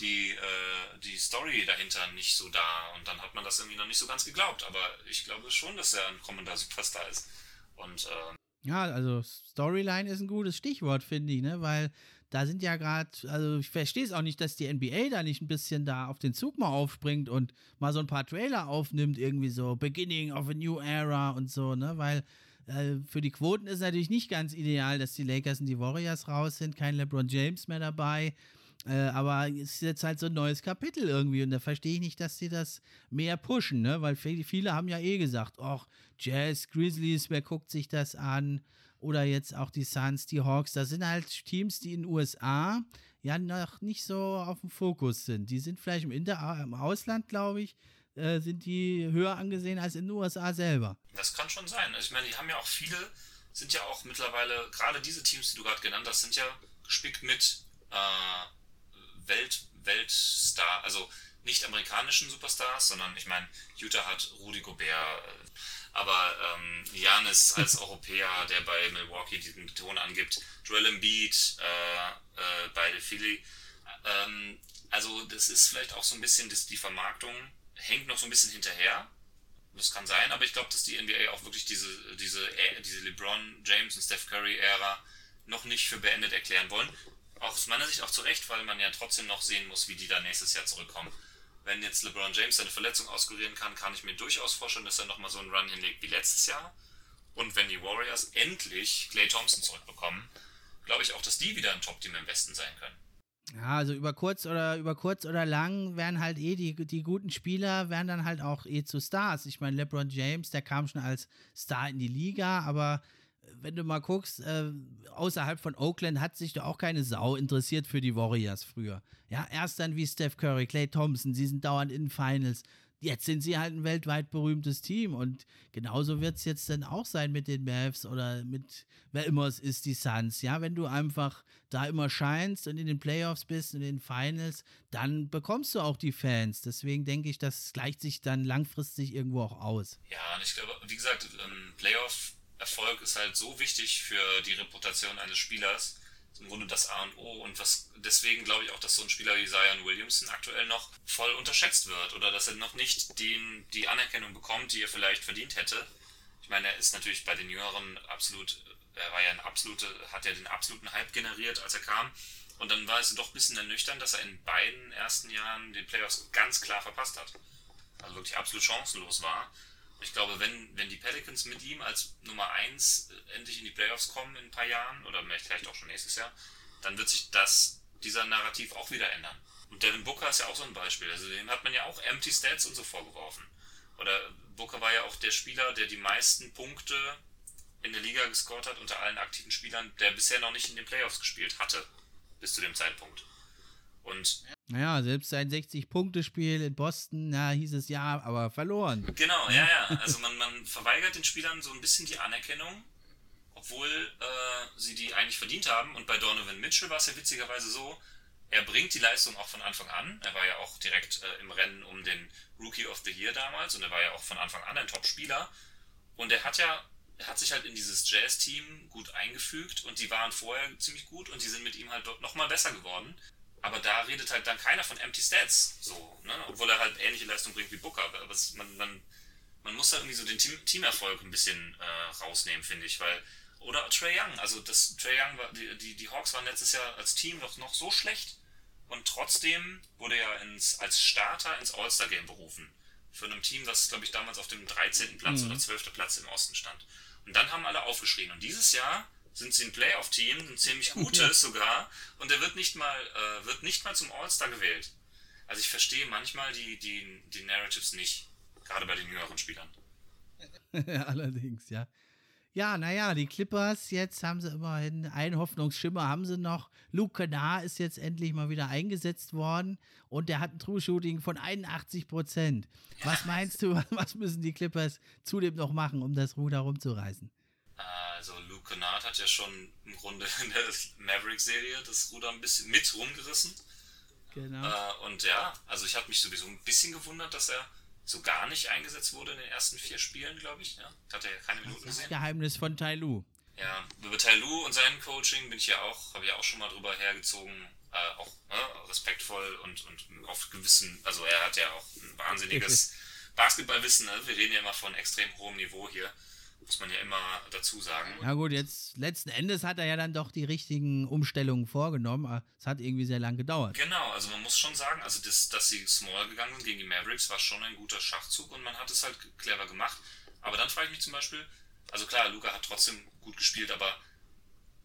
die, äh, die Story dahinter nicht so da und dann hat man das irgendwie noch nicht so ganz geglaubt. Aber ich glaube schon, dass er ein kommender Superstar ist. Und äh, ja, also Storyline ist ein gutes Stichwort, finde ich, ne? Weil da sind ja gerade, also ich verstehe es auch nicht, dass die NBA da nicht ein bisschen da auf den Zug mal aufspringt und mal so ein paar Trailer aufnimmt, irgendwie so Beginning of a New Era und so, ne? Weil äh, für die Quoten ist natürlich nicht ganz ideal, dass die Lakers und die Warriors raus sind, kein LeBron James mehr dabei. Äh, aber es ist jetzt halt so ein neues Kapitel irgendwie und da verstehe ich nicht, dass sie das mehr pushen, ne? Weil viele haben ja eh gesagt, ach, Jazz, Grizzlies, wer guckt sich das an? Oder jetzt auch die Suns, die Hawks, das sind halt Teams, die in den USA ja noch nicht so auf dem Fokus sind. Die sind vielleicht im, Inter im Ausland, glaube ich, äh, sind die höher angesehen als in den USA selber. Das kann schon sein. Ich meine, die haben ja auch viele, sind ja auch mittlerweile, gerade diese Teams, die du gerade genannt hast, sind ja gespickt mit äh, Welt, Weltstar, also nicht amerikanischen Superstars, sondern ich meine, Utah hat Rudy Gobert, äh, aber ähm, Janis als Europäer, der bei Milwaukee diesen Ton angibt, Joel Embiid äh, äh, bei Philly, ähm, also das ist vielleicht auch so ein bisschen das, die Vermarktung hängt noch so ein bisschen hinterher. Das kann sein, aber ich glaube, dass die NBA auch wirklich diese, diese, diese LeBron James und Steph Curry-Ära noch nicht für beendet erklären wollen. Aus meiner Sicht auch zu Recht, weil man ja trotzdem noch sehen muss, wie die da nächstes Jahr zurückkommen. Wenn jetzt LeBron James seine Verletzung auskurieren kann, kann ich mir durchaus vorstellen, dass er nochmal so einen Run hinlegt wie letztes Jahr. Und wenn die Warriors endlich Clay Thompson zurückbekommen, glaube ich auch, dass die wieder ein Top-Team im Westen sein können. Ja, also über kurz oder über kurz oder lang werden halt eh die, die guten Spieler werden dann halt auch eh zu Stars. Ich meine, LeBron James, der kam schon als Star in die Liga, aber wenn du mal guckst, äh, außerhalb von Oakland hat sich da auch keine Sau interessiert für die Warriors früher. Ja, erst dann wie Steph Curry, Clay Thompson, sie sind dauernd in Finals jetzt sind sie halt ein weltweit berühmtes Team und genauso wird es jetzt dann auch sein mit den Mavs oder mit wer immer es ist, die Suns. Ja, wenn du einfach da immer scheinst und in den Playoffs bist, in den Finals, dann bekommst du auch die Fans. Deswegen denke ich, das gleicht sich dann langfristig irgendwo auch aus. Ja, und ich glaube, wie gesagt, Playoff-Erfolg ist halt so wichtig für die Reputation eines Spielers im Grunde das A und O und was deswegen glaube ich auch, dass so ein Spieler wie Zion Williamson aktuell noch voll unterschätzt wird oder dass er noch nicht den, die Anerkennung bekommt, die er vielleicht verdient hätte. Ich meine, er ist natürlich bei den Jüngeren absolut, er war ja ein absolute, hat ja den absoluten Hype generiert, als er kam. Und dann war es doch ein bisschen ernüchternd, dass er in beiden ersten Jahren den Playoffs ganz klar verpasst hat. Also wirklich absolut chancenlos war. Ich glaube, wenn, wenn die Pelicans mit ihm als Nummer 1 äh, endlich in die Playoffs kommen in ein paar Jahren oder vielleicht auch schon nächstes Jahr, dann wird sich das, dieser Narrativ auch wieder ändern. Und Devin Booker ist ja auch so ein Beispiel. Also dem hat man ja auch Empty Stats und so vorgeworfen. Oder Booker war ja auch der Spieler, der die meisten Punkte in der Liga gescored hat unter allen aktiven Spielern, der bisher noch nicht in den Playoffs gespielt hatte. Bis zu dem Zeitpunkt. Und naja, selbst sein 60-Punkte-Spiel in Boston, na, hieß es ja, aber verloren. Genau, ja, ja. Also man, man verweigert den Spielern so ein bisschen die Anerkennung, obwohl äh, sie die eigentlich verdient haben. Und bei Donovan Mitchell war es ja witzigerweise so, er bringt die Leistung auch von Anfang an. Er war ja auch direkt äh, im Rennen um den Rookie of the Year damals und er war ja auch von Anfang an ein Top-Spieler. Und er hat ja, er hat sich halt in dieses Jazz-Team gut eingefügt und die waren vorher ziemlich gut und die sind mit ihm halt dort nochmal besser geworden. Aber da redet halt dann keiner von Empty Stats, so, ne? obwohl er halt ähnliche Leistung bringt wie Booker. Aber es, man, man, man muss da irgendwie so den Team, Teamerfolg ein bisschen äh, rausnehmen, finde ich, weil oder Trey Young, also das Trey Young war, die, die, die Hawks waren letztes Jahr als Team doch noch so schlecht und trotzdem wurde er ins, als Starter ins All-Star-Game berufen. Für ein Team, das, glaube ich, damals auf dem 13. Platz mhm. oder 12. Platz im Osten stand. Und dann haben alle aufgeschrien. Und dieses Jahr sind sie ein Playoff-Team, ein ziemlich gutes sogar, und er wird nicht mal, äh, wird nicht mal zum All-Star gewählt. Also ich verstehe manchmal die, die, die Narratives nicht, gerade bei den jüngeren Spielern. Allerdings, ja. Ja, naja, die Clippers, jetzt haben sie immerhin einen Hoffnungsschimmer, haben sie noch. Luke Kennard ist jetzt endlich mal wieder eingesetzt worden und der hat ein True-Shooting von 81 Prozent. Was meinst du, was müssen die Clippers zudem noch machen, um das Ruder rumzureißen? Also Luke Kennard hat ja schon im Grunde in der Maverick-Serie das Ruder ein bisschen mit rumgerissen. Genau. Äh, und ja, also ich habe mich sowieso ein bisschen gewundert, dass er so gar nicht eingesetzt wurde in den ersten vier Spielen, glaube ich. Ja? Hat er ja keine Minuten das gesehen. Geheimnis von Tai Lu. Ja, über Tai Lu und sein Coaching bin ich ja auch, habe ich ja auch schon mal drüber hergezogen. Äh, auch ne, respektvoll und, und auf gewissen, also er hat ja auch ein wahnsinniges Basketballwissen. Ne? Wir reden ja immer von extrem hohem Niveau hier. Muss man ja immer dazu sagen. Ja gut, jetzt letzten Endes hat er ja dann doch die richtigen Umstellungen vorgenommen. Es hat irgendwie sehr lang gedauert. Genau, also man muss schon sagen, also das, dass sie small gegangen sind gegen die Mavericks, war schon ein guter Schachzug und man hat es halt clever gemacht. Aber dann frage ich mich zum Beispiel, also klar, Luca hat trotzdem gut gespielt, aber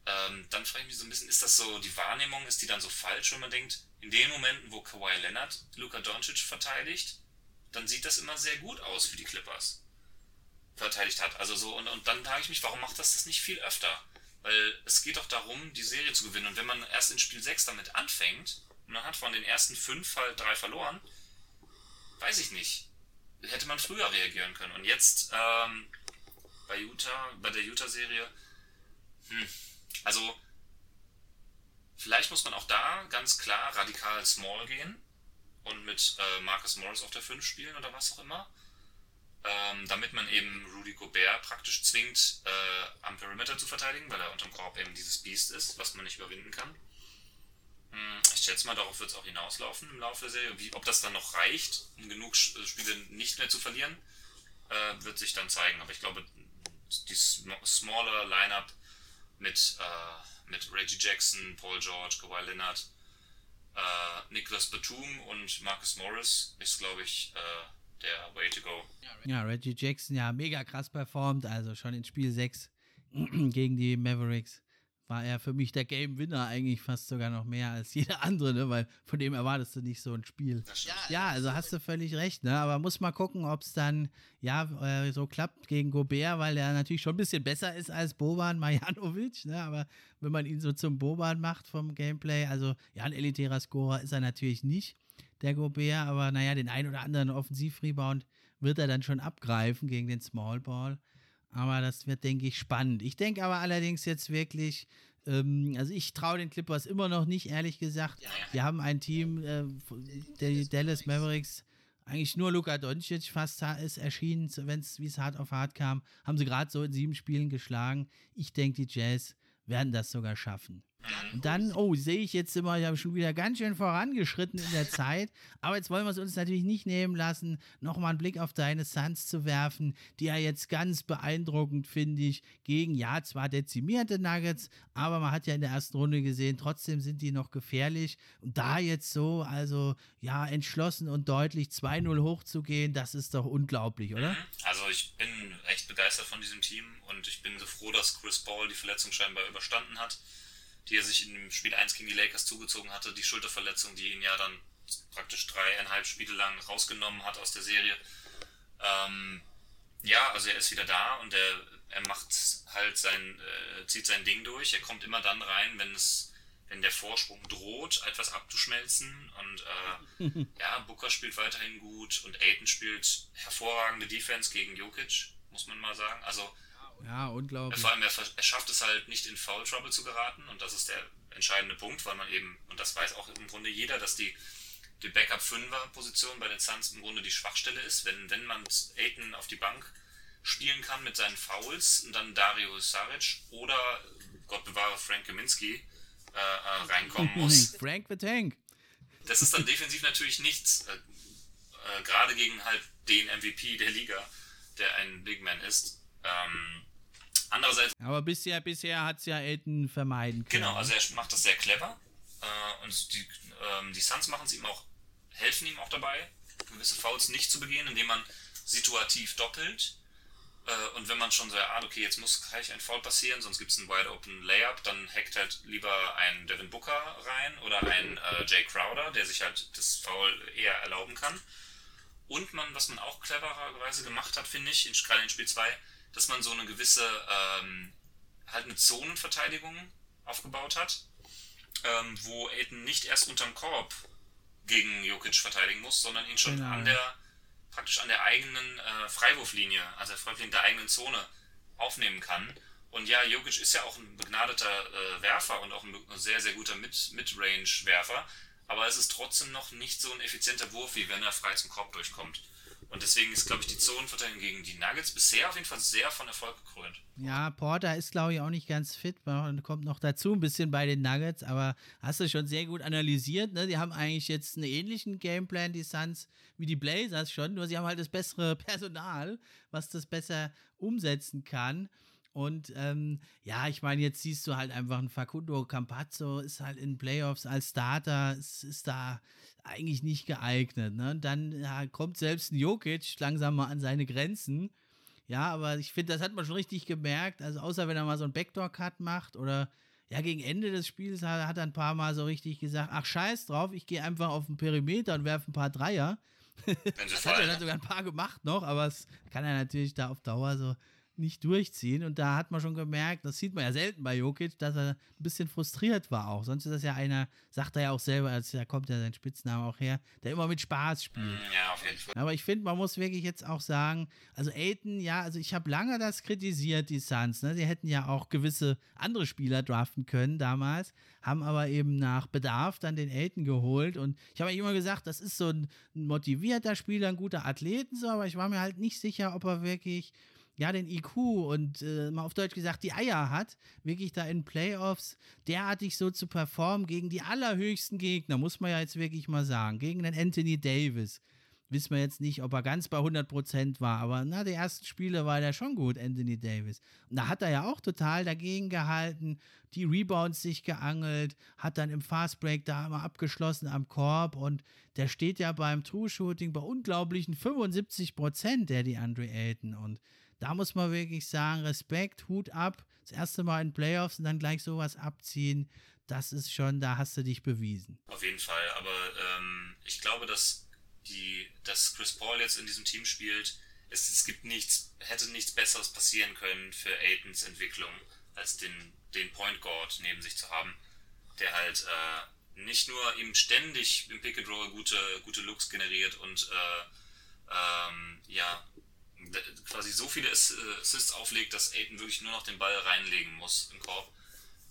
ähm, dann frage ich mich so ein bisschen, ist das so, die Wahrnehmung, ist die dann so falsch, wenn man denkt, in den Momenten, wo Kawhi Leonard Luca Doncic verteidigt, dann sieht das immer sehr gut aus für die Clippers verteidigt hat. Also so, und, und dann frage ich mich, warum macht das das nicht viel öfter? Weil es geht doch darum, die Serie zu gewinnen. Und wenn man erst in Spiel 6 damit anfängt und man hat von den ersten 5 halt 3 verloren, weiß ich nicht. Hätte man früher reagieren können. Und jetzt ähm, bei Utah, bei der Utah-Serie, hm, also vielleicht muss man auch da ganz klar radikal small gehen und mit äh, Marcus Morris auf der 5 spielen oder was auch immer ähm, damit man eben Rudy Gobert praktisch zwingt, äh, am Perimeter zu verteidigen, weil er unterm Korb eben dieses Beast ist, was man nicht überwinden kann. Hm, ich schätze mal, darauf wird es auch hinauslaufen im Laufe der Serie. Wie, ob das dann noch reicht, um genug äh, Spiele nicht mehr zu verlieren, äh, wird sich dann zeigen. Aber ich glaube, die smaller Lineup mit, äh, mit Reggie Jackson, Paul George, Kawhi Leonard, äh, Nicholas Batum und Marcus Morris ist, glaube ich, äh, der Way to Go. Ja, Reggie Jackson, ja, mega krass performt, also schon in Spiel 6 gegen die Mavericks war er für mich der Game Winner eigentlich fast sogar noch mehr als jeder andere, ne? weil von dem erwartest du nicht so ein Spiel. Ja, also hast du völlig recht, ne? aber muss mal gucken, ob es dann ja äh, so klappt gegen Gobert, weil er natürlich schon ein bisschen besser ist als Boban Majanovic, ne? aber wenn man ihn so zum Boban macht vom Gameplay, also ja, ein elitärer Scorer ist er natürlich nicht der Gobert, aber naja, den ein oder anderen Offensiv-Rebound wird er dann schon abgreifen gegen den Small Ball. Aber das wird, denke ich, spannend. Ich denke aber allerdings jetzt wirklich, ähm, also ich traue den Clippers immer noch nicht, ehrlich gesagt. Wir haben ein Team, äh, der Dallas Mavericks, eigentlich nur Luka Doncic fast ist erschienen, wenn es wie es hart auf hart kam, haben sie gerade so in sieben Spielen geschlagen. Ich denke, die Jazz werden das sogar schaffen. Und dann, oh, sehe ich jetzt immer, ich habe schon wieder ganz schön vorangeschritten in der Zeit. Aber jetzt wollen wir es uns natürlich nicht nehmen lassen, nochmal einen Blick auf deine Suns zu werfen, die ja jetzt ganz beeindruckend, finde ich, gegen, ja, zwar dezimierte Nuggets, aber man hat ja in der ersten Runde gesehen, trotzdem sind die noch gefährlich. Und da jetzt so, also, ja, entschlossen und deutlich 2-0 hochzugehen, das ist doch unglaublich, oder? Mhm. Also, ich bin echt begeistert von diesem Team und ich bin so froh, dass Chris Paul die Verletzung scheinbar überstanden hat die er sich in Spiel 1 gegen die Lakers zugezogen hatte, die Schulterverletzung, die ihn ja dann praktisch dreieinhalb Spiele lang rausgenommen hat aus der Serie. Ähm, ja, also er ist wieder da und er, er macht halt sein, äh, zieht sein Ding durch. Er kommt immer dann rein, wenn es, wenn der Vorsprung droht, etwas abzuschmelzen. Und äh, ja, Booker spielt weiterhin gut und Aiton spielt hervorragende Defense gegen Jokic, muss man mal sagen. Also ja, unglaublich. Vor allem, er, er, schafft es halt nicht in Foul Trouble zu geraten und das ist der entscheidende Punkt, weil man eben, und das weiß auch im Grunde jeder, dass die, die Backup-Fünfer-Position bei den Suns im Grunde die Schwachstelle ist. Wenn, wenn man Aiton auf die Bank spielen kann mit seinen Fouls und dann Dario Saric oder, Gott bewahre, Frank Kaminski äh, äh, reinkommen muss. Frank the Tank. Das ist dann defensiv natürlich nichts. Äh, äh, gerade gegen halt den MVP der Liga, der ein Big Man ist. Ähm, Andererseits. Aber bisher, bisher hat es ja Elton vermeiden können. Genau, also er macht das sehr clever. Äh, und die, ähm, die Suns machen es ihm auch, helfen ihm auch dabei, gewisse Fouls nicht zu begehen, indem man situativ doppelt. Äh, und wenn man schon so ahnt, okay, jetzt muss gleich ein Foul passieren, sonst gibt es einen Wide Open Layup, dann hackt halt lieber ein Devin Booker rein oder ein äh, Jay Crowder, der sich halt das Foul eher erlauben kann. Und man, was man auch clevererweise gemacht hat, finde ich, in, gerade in Spiel 2, dass man so eine gewisse, ähm, halt eine Zonenverteidigung aufgebaut hat, ähm, wo Aiden nicht erst unterm Korb gegen Jokic verteidigen muss, sondern ihn schon genau. an der, praktisch an der eigenen äh, Freiwurflinie, also der der eigenen Zone aufnehmen kann. Und ja, Jokic ist ja auch ein begnadeter äh, Werfer und auch ein sehr, sehr guter Mid-Range-Werfer, aber es ist trotzdem noch nicht so ein effizienter Wurf, wie wenn er frei zum Korb durchkommt. Und deswegen ist, glaube ich, die Zonenverteidigung gegen die Nuggets bisher auf jeden Fall sehr von Erfolg gekrönt. Ja, Porter ist, glaube ich, auch nicht ganz fit. Kommt noch dazu ein bisschen bei den Nuggets, aber hast du schon sehr gut analysiert. Ne? Die haben eigentlich jetzt einen ähnlichen Gameplan, die Suns, wie die Blazers schon, nur sie haben halt das bessere Personal, was das besser umsetzen kann. Und ähm, ja, ich meine, jetzt siehst du halt einfach ein Facundo Campazzo, ist halt in Playoffs als Starter, ist, ist da eigentlich nicht geeignet. Ne? Und dann ja, kommt selbst ein Jokic langsam mal an seine Grenzen. Ja, aber ich finde, das hat man schon richtig gemerkt. Also, außer wenn er mal so einen Backdoor-Cut macht oder ja, gegen Ende des Spiels hat, hat er ein paar Mal so richtig gesagt: Ach, scheiß drauf, ich gehe einfach auf den Perimeter und werfe ein paar Dreier. das hat er dann sogar ein paar gemacht noch, aber es kann er natürlich da auf Dauer so nicht durchziehen. Und da hat man schon gemerkt, das sieht man ja selten bei Jokic, dass er ein bisschen frustriert war auch. Sonst ist das ja einer, sagt er ja auch selber, also da kommt ja sein Spitzname auch her, der immer mit Spaß spielt. Mm, ja, auf jeden Fall. Aber ich finde, man muss wirklich jetzt auch sagen, also Aiden, ja, also ich habe lange das kritisiert, die Suns. Ne? Sie hätten ja auch gewisse andere Spieler draften können damals, haben aber eben nach Bedarf dann den Aiden geholt. Und ich habe immer gesagt, das ist so ein, ein motivierter Spieler, ein guter Athleten, so, aber ich war mir halt nicht sicher, ob er wirklich ja, den IQ und äh, mal auf Deutsch gesagt die Eier hat, wirklich da in Playoffs derartig so zu performen gegen die allerhöchsten Gegner, muss man ja jetzt wirklich mal sagen. Gegen den Anthony Davis. Wissen wir jetzt nicht, ob er ganz bei 100% war, aber na, die ersten Spiele war der schon gut, Anthony Davis. Und da hat er ja auch total dagegen gehalten, die Rebounds sich geangelt, hat dann im Fastbreak da immer abgeschlossen am Korb und der steht ja beim True-Shooting bei unglaublichen 75%, der die Andre Ayton und da muss man wirklich sagen, Respekt, Hut ab. Das erste Mal in Playoffs und dann gleich sowas abziehen, das ist schon, da hast du dich bewiesen. Auf jeden Fall, aber ähm, ich glaube, dass, die, dass Chris Paul jetzt in diesem Team spielt, es, es gibt nichts, hätte nichts Besseres passieren können für Aitons Entwicklung, als den, den Point Guard neben sich zu haben, der halt äh, nicht nur ihm ständig im Pick and Roll gute, gute Looks generiert und äh, ähm, ja, quasi so viele Assists auflegt, dass Aiden wirklich nur noch den Ball reinlegen muss im Korb.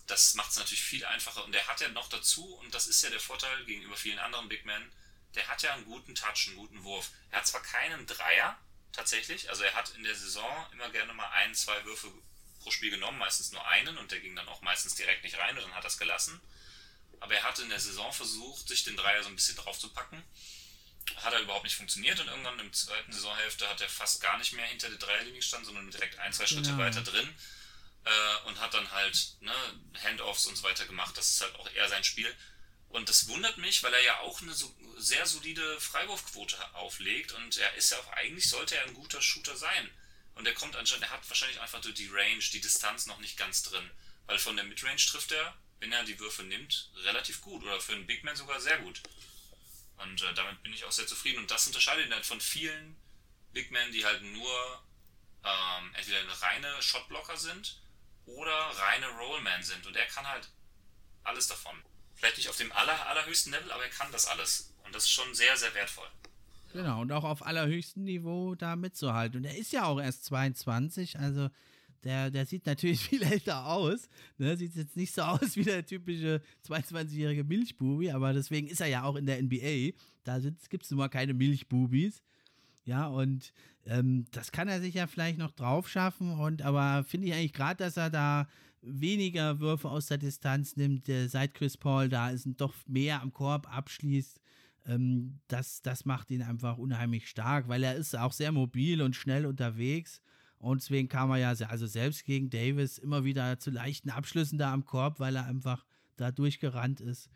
Das macht es natürlich viel einfacher. Und der hat ja noch dazu, und das ist ja der Vorteil gegenüber vielen anderen Big Men, der hat ja einen guten Touch, einen guten Wurf. Er hat zwar keinen Dreier, tatsächlich, also er hat in der Saison immer gerne mal ein, zwei Würfe pro Spiel genommen, meistens nur einen, und der ging dann auch meistens direkt nicht rein und dann hat er es gelassen. Aber er hat in der Saison versucht, sich den Dreier so ein bisschen draufzupacken hat er überhaupt nicht funktioniert und irgendwann im zweiten Saisonhälfte hat er fast gar nicht mehr hinter der Dreierlinie gestanden, sondern direkt ein, zwei Schritte genau. weiter drin äh, und hat dann halt ne, Handoffs und so weiter gemacht. Das ist halt auch eher sein Spiel. Und das wundert mich, weil er ja auch eine so, sehr solide Freiwurfquote auflegt und er ist ja auch eigentlich sollte er ein guter Shooter sein. Und er kommt anscheinend, er hat wahrscheinlich einfach die Range, die Distanz noch nicht ganz drin. Weil von der Midrange trifft er, wenn er die Würfe nimmt, relativ gut oder für einen Big Man sogar sehr gut. Und äh, damit bin ich auch sehr zufrieden. Und das unterscheidet ihn halt von vielen Big Men, die halt nur ähm, entweder reine Shotblocker sind oder reine Rollman sind. Und er kann halt alles davon. Vielleicht nicht auf dem aller, allerhöchsten Level, aber er kann das alles. Und das ist schon sehr, sehr wertvoll. Genau, und auch auf allerhöchstem Niveau da mitzuhalten. Und er ist ja auch erst 22, also der, der sieht natürlich viel älter aus. Ne? Sieht jetzt nicht so aus wie der typische 22-jährige Milchbubi, aber deswegen ist er ja auch in der NBA. Da gibt es nun mal keine Milchbubis. Ja, und ähm, das kann er sich ja vielleicht noch drauf schaffen. Und aber finde ich eigentlich gerade, dass er da weniger Würfe aus der Distanz nimmt, der, seit Chris Paul da ist und doch mehr am Korb abschließt. Ähm, das, das macht ihn einfach unheimlich stark, weil er ist auch sehr mobil und schnell unterwegs. Und deswegen kam er ja, also selbst gegen Davis, immer wieder zu leichten Abschlüssen da am Korb, weil er einfach da durchgerannt ist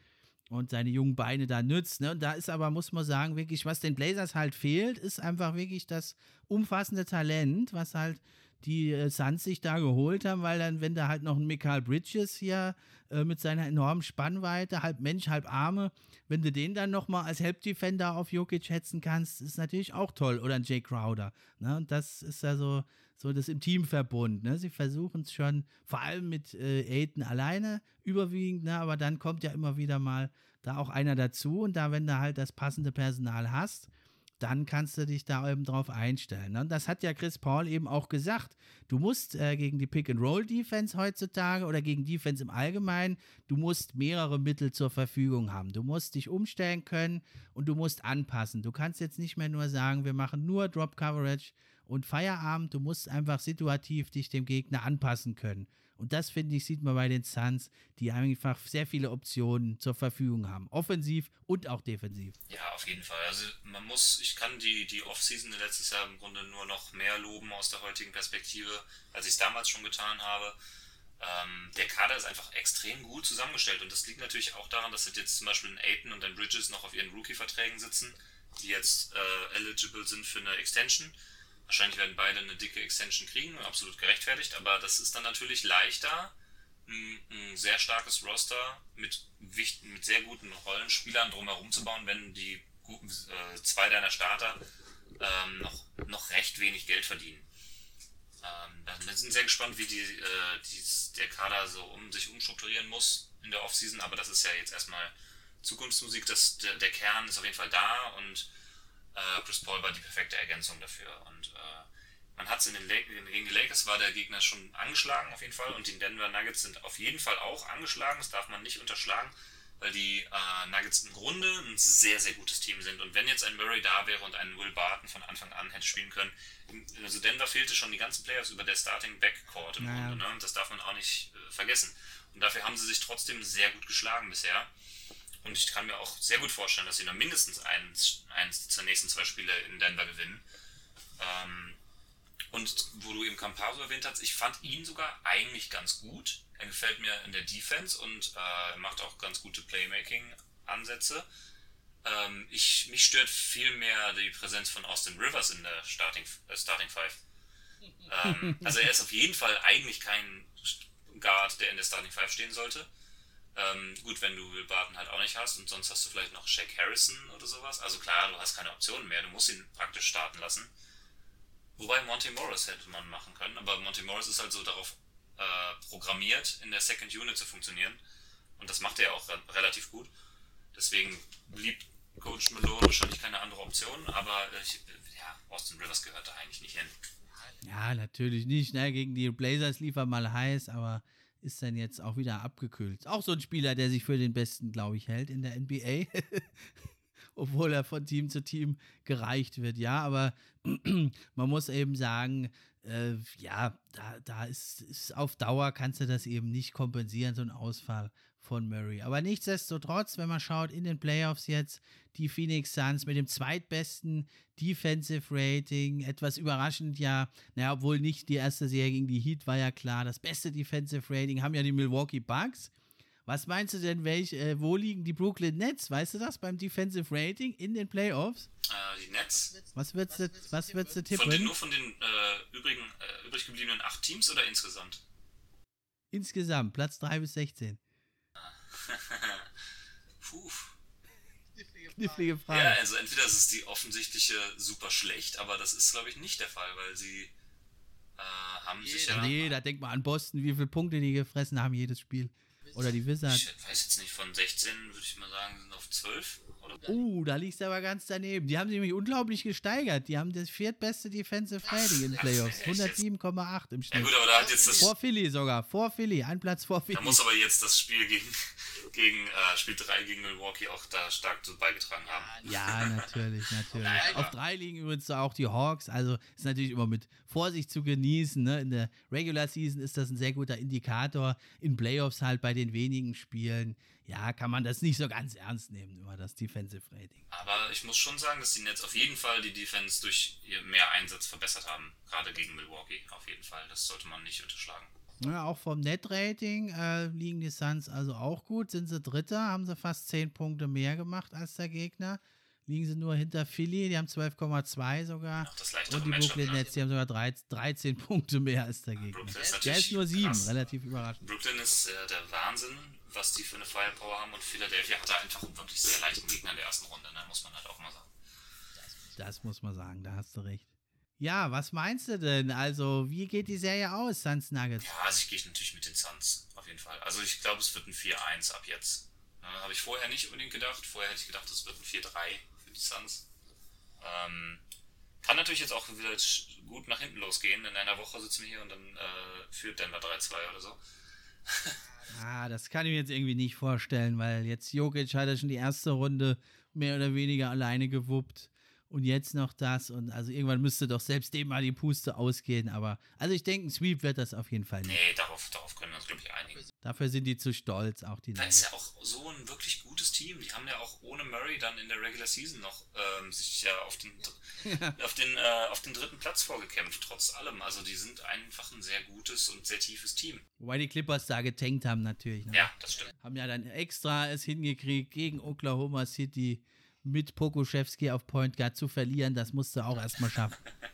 und seine jungen Beine da nützt. Ne? Und da ist aber, muss man sagen, wirklich, was den Blazers halt fehlt, ist einfach wirklich das umfassende Talent, was halt die äh, Suns sich da geholt haben, weil dann, wenn da halt noch ein Michael Bridges hier äh, mit seiner enormen Spannweite, halb Mensch, halb Arme, wenn du den dann nochmal als Help-Defender auf Jokic schätzen kannst, ist natürlich auch toll. Oder ein Jay Crowder. Ne? Und das ist ja so, so das im Teamverbund. Ne? Sie versuchen es schon, vor allem mit äh, Aiden alleine überwiegend, ne? aber dann kommt ja immer wieder mal da auch einer dazu und da, wenn du halt das passende Personal hast, dann kannst du dich da eben drauf einstellen. Ne? Und das hat ja Chris Paul eben auch gesagt. Du musst äh, gegen die Pick-and-Roll-Defense heutzutage oder gegen Defense im Allgemeinen, du musst mehrere Mittel zur Verfügung haben. Du musst dich umstellen können und du musst anpassen. Du kannst jetzt nicht mehr nur sagen, wir machen nur Drop-Coverage und Feierabend. Du musst einfach situativ dich dem Gegner anpassen können. Und das, finde ich, sieht man bei den Suns, die einfach sehr viele Optionen zur Verfügung haben. Offensiv und auch defensiv. Ja, auf jeden Fall. Also man muss, ich kann die, die Offseason letztes Jahr im Grunde nur noch mehr loben aus der heutigen Perspektive, als ich es damals schon getan habe. Ähm, der Kader ist einfach extrem gut zusammengestellt und das liegt natürlich auch daran, dass jetzt zum Beispiel ein Aiton und ein Bridges noch auf ihren Rookie-Verträgen sitzen, die jetzt äh, eligible sind für eine Extension. Wahrscheinlich werden beide eine dicke Extension kriegen, absolut gerechtfertigt, aber das ist dann natürlich leichter, ein, sehr starkes Roster mit, mit sehr guten Rollenspielern drumherum zu bauen, wenn die guten, äh, zwei deiner Starter ähm, noch, noch recht wenig Geld verdienen. Ähm, wir sind sehr gespannt, wie die, äh, die, der Kader so um sich umstrukturieren muss in der Offseason, aber das ist ja jetzt erstmal Zukunftsmusik. Das, der, der Kern ist auf jeden Fall da und äh, Chris Paul war die perfekte Ergänzung dafür. Und äh, man hat es in den gegen die Lakers war der Gegner schon angeschlagen auf jeden Fall und die Denver Nuggets sind auf jeden Fall auch angeschlagen. Das darf man nicht unterschlagen, weil die äh, Nuggets im Grunde ein sehr sehr gutes Team sind. Und wenn jetzt ein Murray da wäre und ein Will Barton von Anfang an hätte spielen können, also Denver fehlte schon die ganzen Playoffs über der Starting Backcourt im naja. Grunde. Ne? Das darf man auch nicht äh, vergessen. Und dafür haben sie sich trotzdem sehr gut geschlagen bisher. Und ich kann mir auch sehr gut vorstellen, dass sie noch mindestens eins, eins der nächsten zwei Spiele in Denver gewinnen. Ähm, und wo du eben Campazzo erwähnt hast, ich fand ihn sogar eigentlich ganz gut. Er gefällt mir in der Defense und äh, macht auch ganz gute Playmaking-Ansätze. Ähm, ich, mich stört viel mehr die Präsenz von Austin Rivers in der Starting, äh, Starting Five. ähm, also er ist auf jeden Fall eigentlich kein Guard, der in der Starting Five stehen sollte. Ähm, gut, wenn du Will Barton halt auch nicht hast und sonst hast du vielleicht noch Shaq Harrison oder sowas. Also klar, du hast keine Optionen mehr, du musst ihn praktisch starten lassen. Wobei Monty Morris hätte man machen können, aber Monty Morris ist halt so darauf äh, programmiert, in der Second Unit zu funktionieren. Und das macht er auch re relativ gut. Deswegen blieb Coach Malone wahrscheinlich keine andere Option, aber ich, ja, Austin Rivers gehört da eigentlich nicht hin. Ja, natürlich nicht. Ne? Gegen die Blazers lief er mal heiß, aber ist dann jetzt auch wieder abgekühlt. Auch so ein Spieler, der sich für den Besten, glaube ich, hält in der NBA. Obwohl er von Team zu Team gereicht wird. Ja, aber man muss eben sagen, äh, ja, da, da ist, ist auf Dauer kannst du das eben nicht kompensieren, so ein Ausfall von Murray. Aber nichtsdestotrotz, wenn man schaut in den Playoffs jetzt, die Phoenix Suns mit dem zweitbesten Defensive Rating, etwas überraschend ja, naja, obwohl nicht die erste Serie gegen die Heat war ja klar, das beste Defensive Rating haben ja die Milwaukee Bucks. Was meinst du denn, welch, äh, wo liegen die Brooklyn Nets? Weißt du das beim Defensive Rating in den Playoffs? Äh, die Nets. Was würdest du, was würdest du tippen? Von den, nur von den äh, übrigen, äh, übrig gebliebenen acht Teams oder insgesamt? Insgesamt, Platz 3 bis 16. Puh. Knifflige Frage. Ja, also entweder ist es die offensichtliche super schlecht, aber das ist, glaube ich, nicht der Fall, weil sie äh, haben sich ja. Nee, da denk mal an Boston, wie viele Punkte die gefressen haben jedes Spiel. Oder die Wizards. Ich weiß jetzt nicht, von 16 würde ich mal sagen, sind auf 12. Uh, da liegst du aber ganz daneben. Die haben sich nämlich unglaublich gesteigert. Die haben das viertbeste Defensive Rating in Playoffs. 107,8 im Schnitt. Ja gut, aber da hat jetzt das... Vor Philly sogar. Vor Philly. Ein Platz vor Philly. Da muss aber jetzt das Spiel gegen, gegen äh, Spiel 3 gegen Milwaukee auch da stark zu beigetragen haben. Ja, natürlich, natürlich. Auf drei liegen übrigens auch die Hawks. Also ist natürlich immer mit Vorsicht zu genießen. Ne? In der Regular Season ist das ein sehr guter Indikator. In Playoffs halt bei den wenigen Spielen ja, kann man das nicht so ganz ernst nehmen, über das Defensive Rating. Aber ich muss schon sagen, dass die Nets auf jeden Fall die Defense durch mehr Einsatz verbessert haben. Gerade gegen Milwaukee, auf jeden Fall. Das sollte man nicht unterschlagen. Ja, auch vom Net-Rating äh, liegen die Suns also auch gut. Sind sie Dritter, haben sie fast 10 Punkte mehr gemacht als der Gegner. Liegen sie nur hinter Philly, die haben 12,2 sogar. Noch das Und die Brooklyn ne? Nets, die haben sogar 13, 13 Punkte mehr als der Gegner. Brooklyn ist Der ist nur 7, krass. relativ überraschend. Brooklyn ist äh, der Wahnsinn, was die für eine Firepower haben und Philadelphia hatte einfach einen wirklich sehr leichten Gegner in der ersten Runde, ne? muss man halt auch mal sagen. Das muss man sagen, da hast du recht. Ja, was meinst du denn? Also, wie geht die Serie aus, Suns Nuggets? Ja, also ich gehe natürlich mit den Suns, auf jeden Fall. Also ich glaube, es wird ein 4-1 ab jetzt. Äh, Habe ich vorher nicht unbedingt gedacht. Vorher hätte ich gedacht, es wird ein 4-3 für die Suns. Ähm, kann natürlich jetzt auch wieder gut nach hinten losgehen. In einer Woche sitzen wir hier und dann äh, führt Denver 3-2 oder so. Ah, das kann ich mir jetzt irgendwie nicht vorstellen, weil jetzt Jokic hat ja schon die erste Runde mehr oder weniger alleine gewuppt. Und jetzt noch das. Und also irgendwann müsste doch selbst dem mal die Puste ausgehen. Aber also ich denke, ein Sweep wird das auf jeden Fall nicht. Nee, darauf, darauf können wir uns, glaube ich, einigen. Dafür sind die zu stolz, auch die Da ist ja auch so ein wirklich gutes Team. Die haben ja auch ohne Murray dann in der Regular Season noch ähm, sich ja auf den, auf, den, äh, auf den dritten Platz vorgekämpft, trotz allem. Also die sind einfach ein sehr gutes und sehr tiefes Team. Wobei die Clippers da getankt haben natürlich. Ne? Ja, das stimmt. Haben ja dann extra es hingekriegt, gegen Oklahoma City mit Pokuschewski auf Point Guard zu verlieren. Das musste auch erstmal schaffen.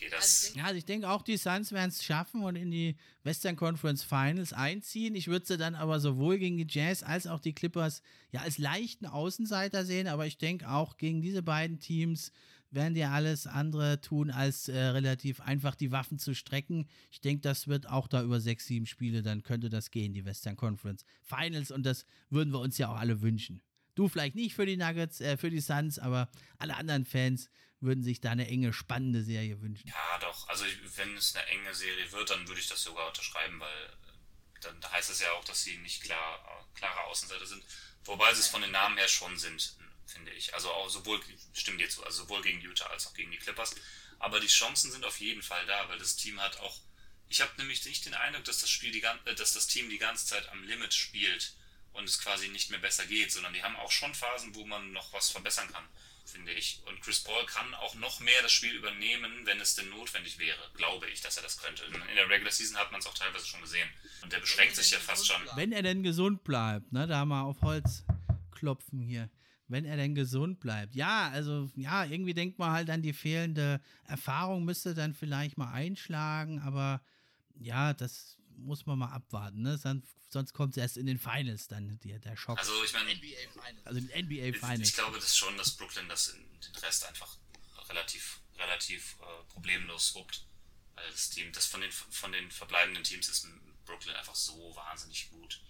Ja, okay, das. Ja, also ich denke auch, die Suns werden es schaffen und in die Western Conference Finals einziehen. Ich würde sie dann aber sowohl gegen die Jazz als auch die Clippers ja als leichten Außenseiter sehen, aber ich denke auch gegen diese beiden Teams werden die alles andere tun, als äh, relativ einfach die Waffen zu strecken. Ich denke, das wird auch da über sechs, sieben Spiele, dann könnte das gehen, die Western Conference Finals und das würden wir uns ja auch alle wünschen. Du vielleicht nicht für die Nuggets, äh, für die Suns, aber alle anderen Fans würden sich da eine enge, spannende Serie wünschen. Ja, doch. Also ich, wenn es eine enge Serie wird, dann würde ich das sogar unterschreiben, weil äh, dann heißt es ja auch, dass sie nicht klar, äh, klare Außenseiter sind. Wobei sie es von den Namen her schon sind, finde ich. Also auch sowohl, stimmt dir zu, also sowohl gegen Utah als auch gegen die Clippers. Aber die Chancen sind auf jeden Fall da, weil das Team hat auch. Ich habe nämlich nicht den Eindruck, dass das Spiel die äh, dass das Team die ganze Zeit am Limit spielt und es quasi nicht mehr besser geht, sondern die haben auch schon Phasen, wo man noch was verbessern kann, finde ich. Und Chris Paul kann auch noch mehr das Spiel übernehmen, wenn es denn notwendig wäre, glaube ich, dass er das könnte. In der Regular Season hat man es auch teilweise schon gesehen. Und der beschränkt sich ja fast schon. Wenn er denn gesund bleibt, ne, da mal auf Holz klopfen hier. Wenn er denn gesund bleibt. Ja, also, ja, irgendwie denkt man halt an die fehlende Erfahrung, müsste dann vielleicht mal einschlagen, aber ja, das muss man mal abwarten, ne? Sonst, sonst kommt es erst in den Finals dann, der, der Schock. Also, Also ich meine, NBA Finals. in den NBA ich, Finals. ich glaube das schon, dass Brooklyn das in den Rest einfach relativ, relativ äh, problemlos wuppt. Weil das Team, das von den von den verbleibenden Teams ist Brooklyn einfach so wahnsinnig gut.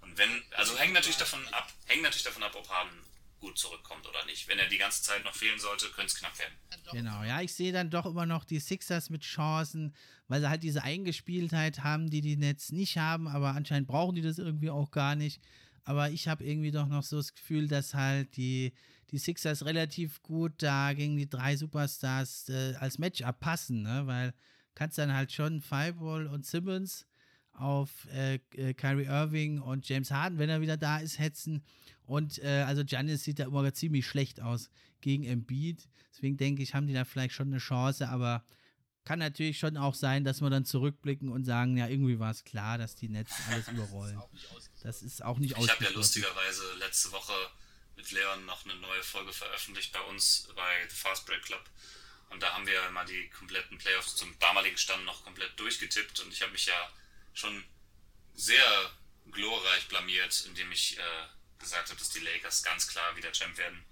Und wenn, also hängt natürlich davon ab, hängt natürlich davon ab, ob Harden gut zurückkommt oder nicht. Wenn er die ganze Zeit noch fehlen sollte, könnte es knapp werden. Genau, ja, ich sehe dann doch immer noch die Sixers mit Chancen, weil sie halt diese Eingespieltheit haben, die die Nets nicht haben, aber anscheinend brauchen die das irgendwie auch gar nicht. Aber ich habe irgendwie doch noch so das Gefühl, dass halt die, die Sixers relativ gut da gegen die drei Superstars äh, als Matchup passen, ne? weil kannst dann halt schon Fireball und Simmons auf äh, äh, Kyrie Irving und James Harden, wenn er wieder da ist, hetzen. Und äh, also Giannis sieht da immer ziemlich schlecht aus gegen Embiid. Deswegen denke ich, haben die da vielleicht schon eine Chance, aber kann natürlich schon auch sein, dass wir dann zurückblicken und sagen, ja, irgendwie war es klar, dass die Nets alles überrollen. Ausgeschlossen. Das ist auch nicht Ich habe ja ausgeschlossen. lustigerweise letzte Woche mit Leon noch eine neue Folge veröffentlicht bei uns bei The Fast Break Club. Und da haben wir mal die kompletten Playoffs zum damaligen Stand noch komplett durchgetippt. Und ich habe mich ja schon sehr glorreich blamiert, indem ich äh, gesagt habe, dass die Lakers ganz klar wieder Champ werden.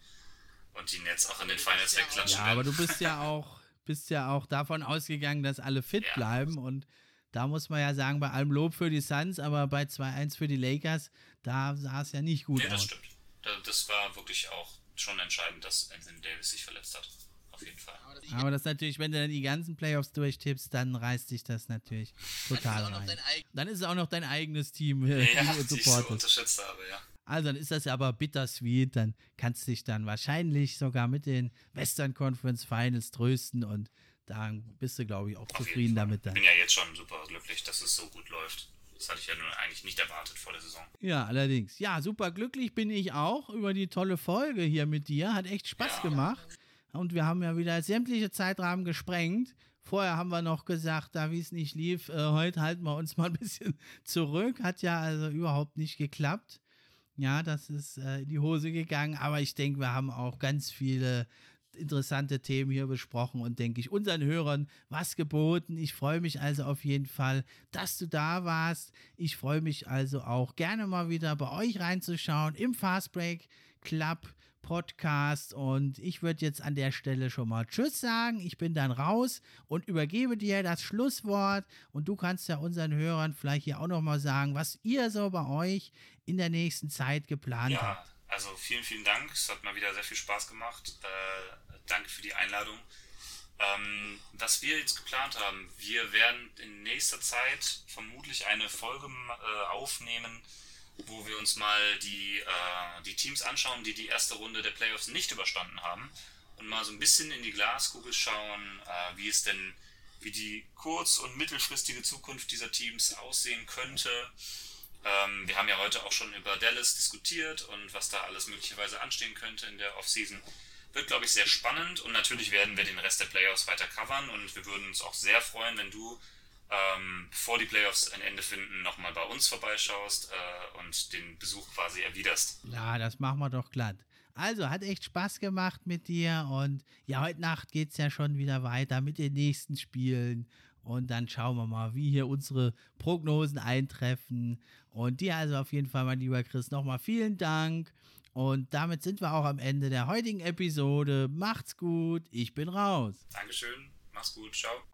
Und die Nets auch in den Finals wegklatschen Ja, aber du bist ja auch, bist ja auch davon ausgegangen, dass alle fit Ja. bleiben und da muss man ja sagen, bei allem Lob für die Suns, aber bei 2-1 für die Lakers, da sah es ja nicht gut Nee, das aus. stimmt. Da- Das war wirklich auch schon entscheidend, dass Anthony Davis sich verletzt hat. Auf jeden Fall. Aber das, Aber das natürlich, wenn du dann die ganzen Playoffs durchtippst, dann reißt dich das natürlich total noch rein. Dann ist es auch noch dein eigenes Team, äh, Ja, die ich so unterschätzt habe, ja. Also dann ist das ja aber bittersweet, dann kannst du dich dann wahrscheinlich sogar mit den Western Conference Finals trösten und da bist du, glaube ich, auch Auf zufrieden damit Ich bin ja jetzt schon super glücklich, dass es so gut läuft. Das hatte ich ja nun eigentlich nicht erwartet vor der Saison. Ja, allerdings. Ja, super glücklich bin ich auch über die tolle Folge hier mit dir. Hat echt Spaß Ja. gemacht. Und wir haben ja wieder sämtliche Zeitrahmen gesprengt. Vorher haben wir noch gesagt, da wie es nicht lief, äh, heute halten wir uns mal ein bisschen zurück. Hat ja also überhaupt nicht geklappt. Ja, das ist äh, in die Hose gegangen, aber ich denke, wir haben auch ganz viele interessante Themen hier besprochen und denke ich unseren Hörern was geboten. Ich freue mich also auf jeden Fall, dass du da warst. Ich freue mich also auch gerne mal wieder bei euch reinzuschauen im Fastbreak Club. Podcast und ich würde jetzt an der Stelle schon mal Tschüss sagen. Ich bin dann raus und übergebe dir das Schlusswort und du kannst ja unseren Hörern vielleicht hier auch noch mal sagen, was ihr so bei euch in der nächsten Zeit geplant ja, habt. Also vielen, vielen Dank. Es hat mal wieder sehr viel Spaß gemacht. Äh, danke für die Einladung. Ähm, was wir jetzt geplant haben, wir werden in nächster Zeit vermutlich eine Folge äh, aufnehmen, wo wir uns mal die, äh, die Teams anschauen, die die erste Runde der Playoffs nicht überstanden haben und mal so ein bisschen in die Glaskugel schauen, äh, wie es denn, wie die kurz- und mittelfristige Zukunft dieser Teams aussehen könnte. Ähm, wir haben ja heute auch schon über Dallas diskutiert und was da alles möglicherweise anstehen könnte in der Offseason. Wird, glaube ich, sehr spannend und natürlich werden wir den Rest der Playoffs weiter covern und wir würden uns auch sehr freuen, wenn du, ähm, bevor die Playoffs ein Ende finden, nochmal bei uns vorbeischaust äh, und den Besuch quasi erwiderst. Ja, das machen wir doch glatt. Also, hat echt Spaß gemacht mit dir und ja, heute Nacht geht es ja schon wieder weiter mit den nächsten Spielen und dann schauen wir mal, wie hier unsere Prognosen eintreffen. Und dir also auf jeden Fall, mein lieber Chris, nochmal vielen Dank. Und damit sind wir auch am Ende der heutigen Episode. Macht's gut, ich bin raus. Dankeschön, mach's gut, ciao.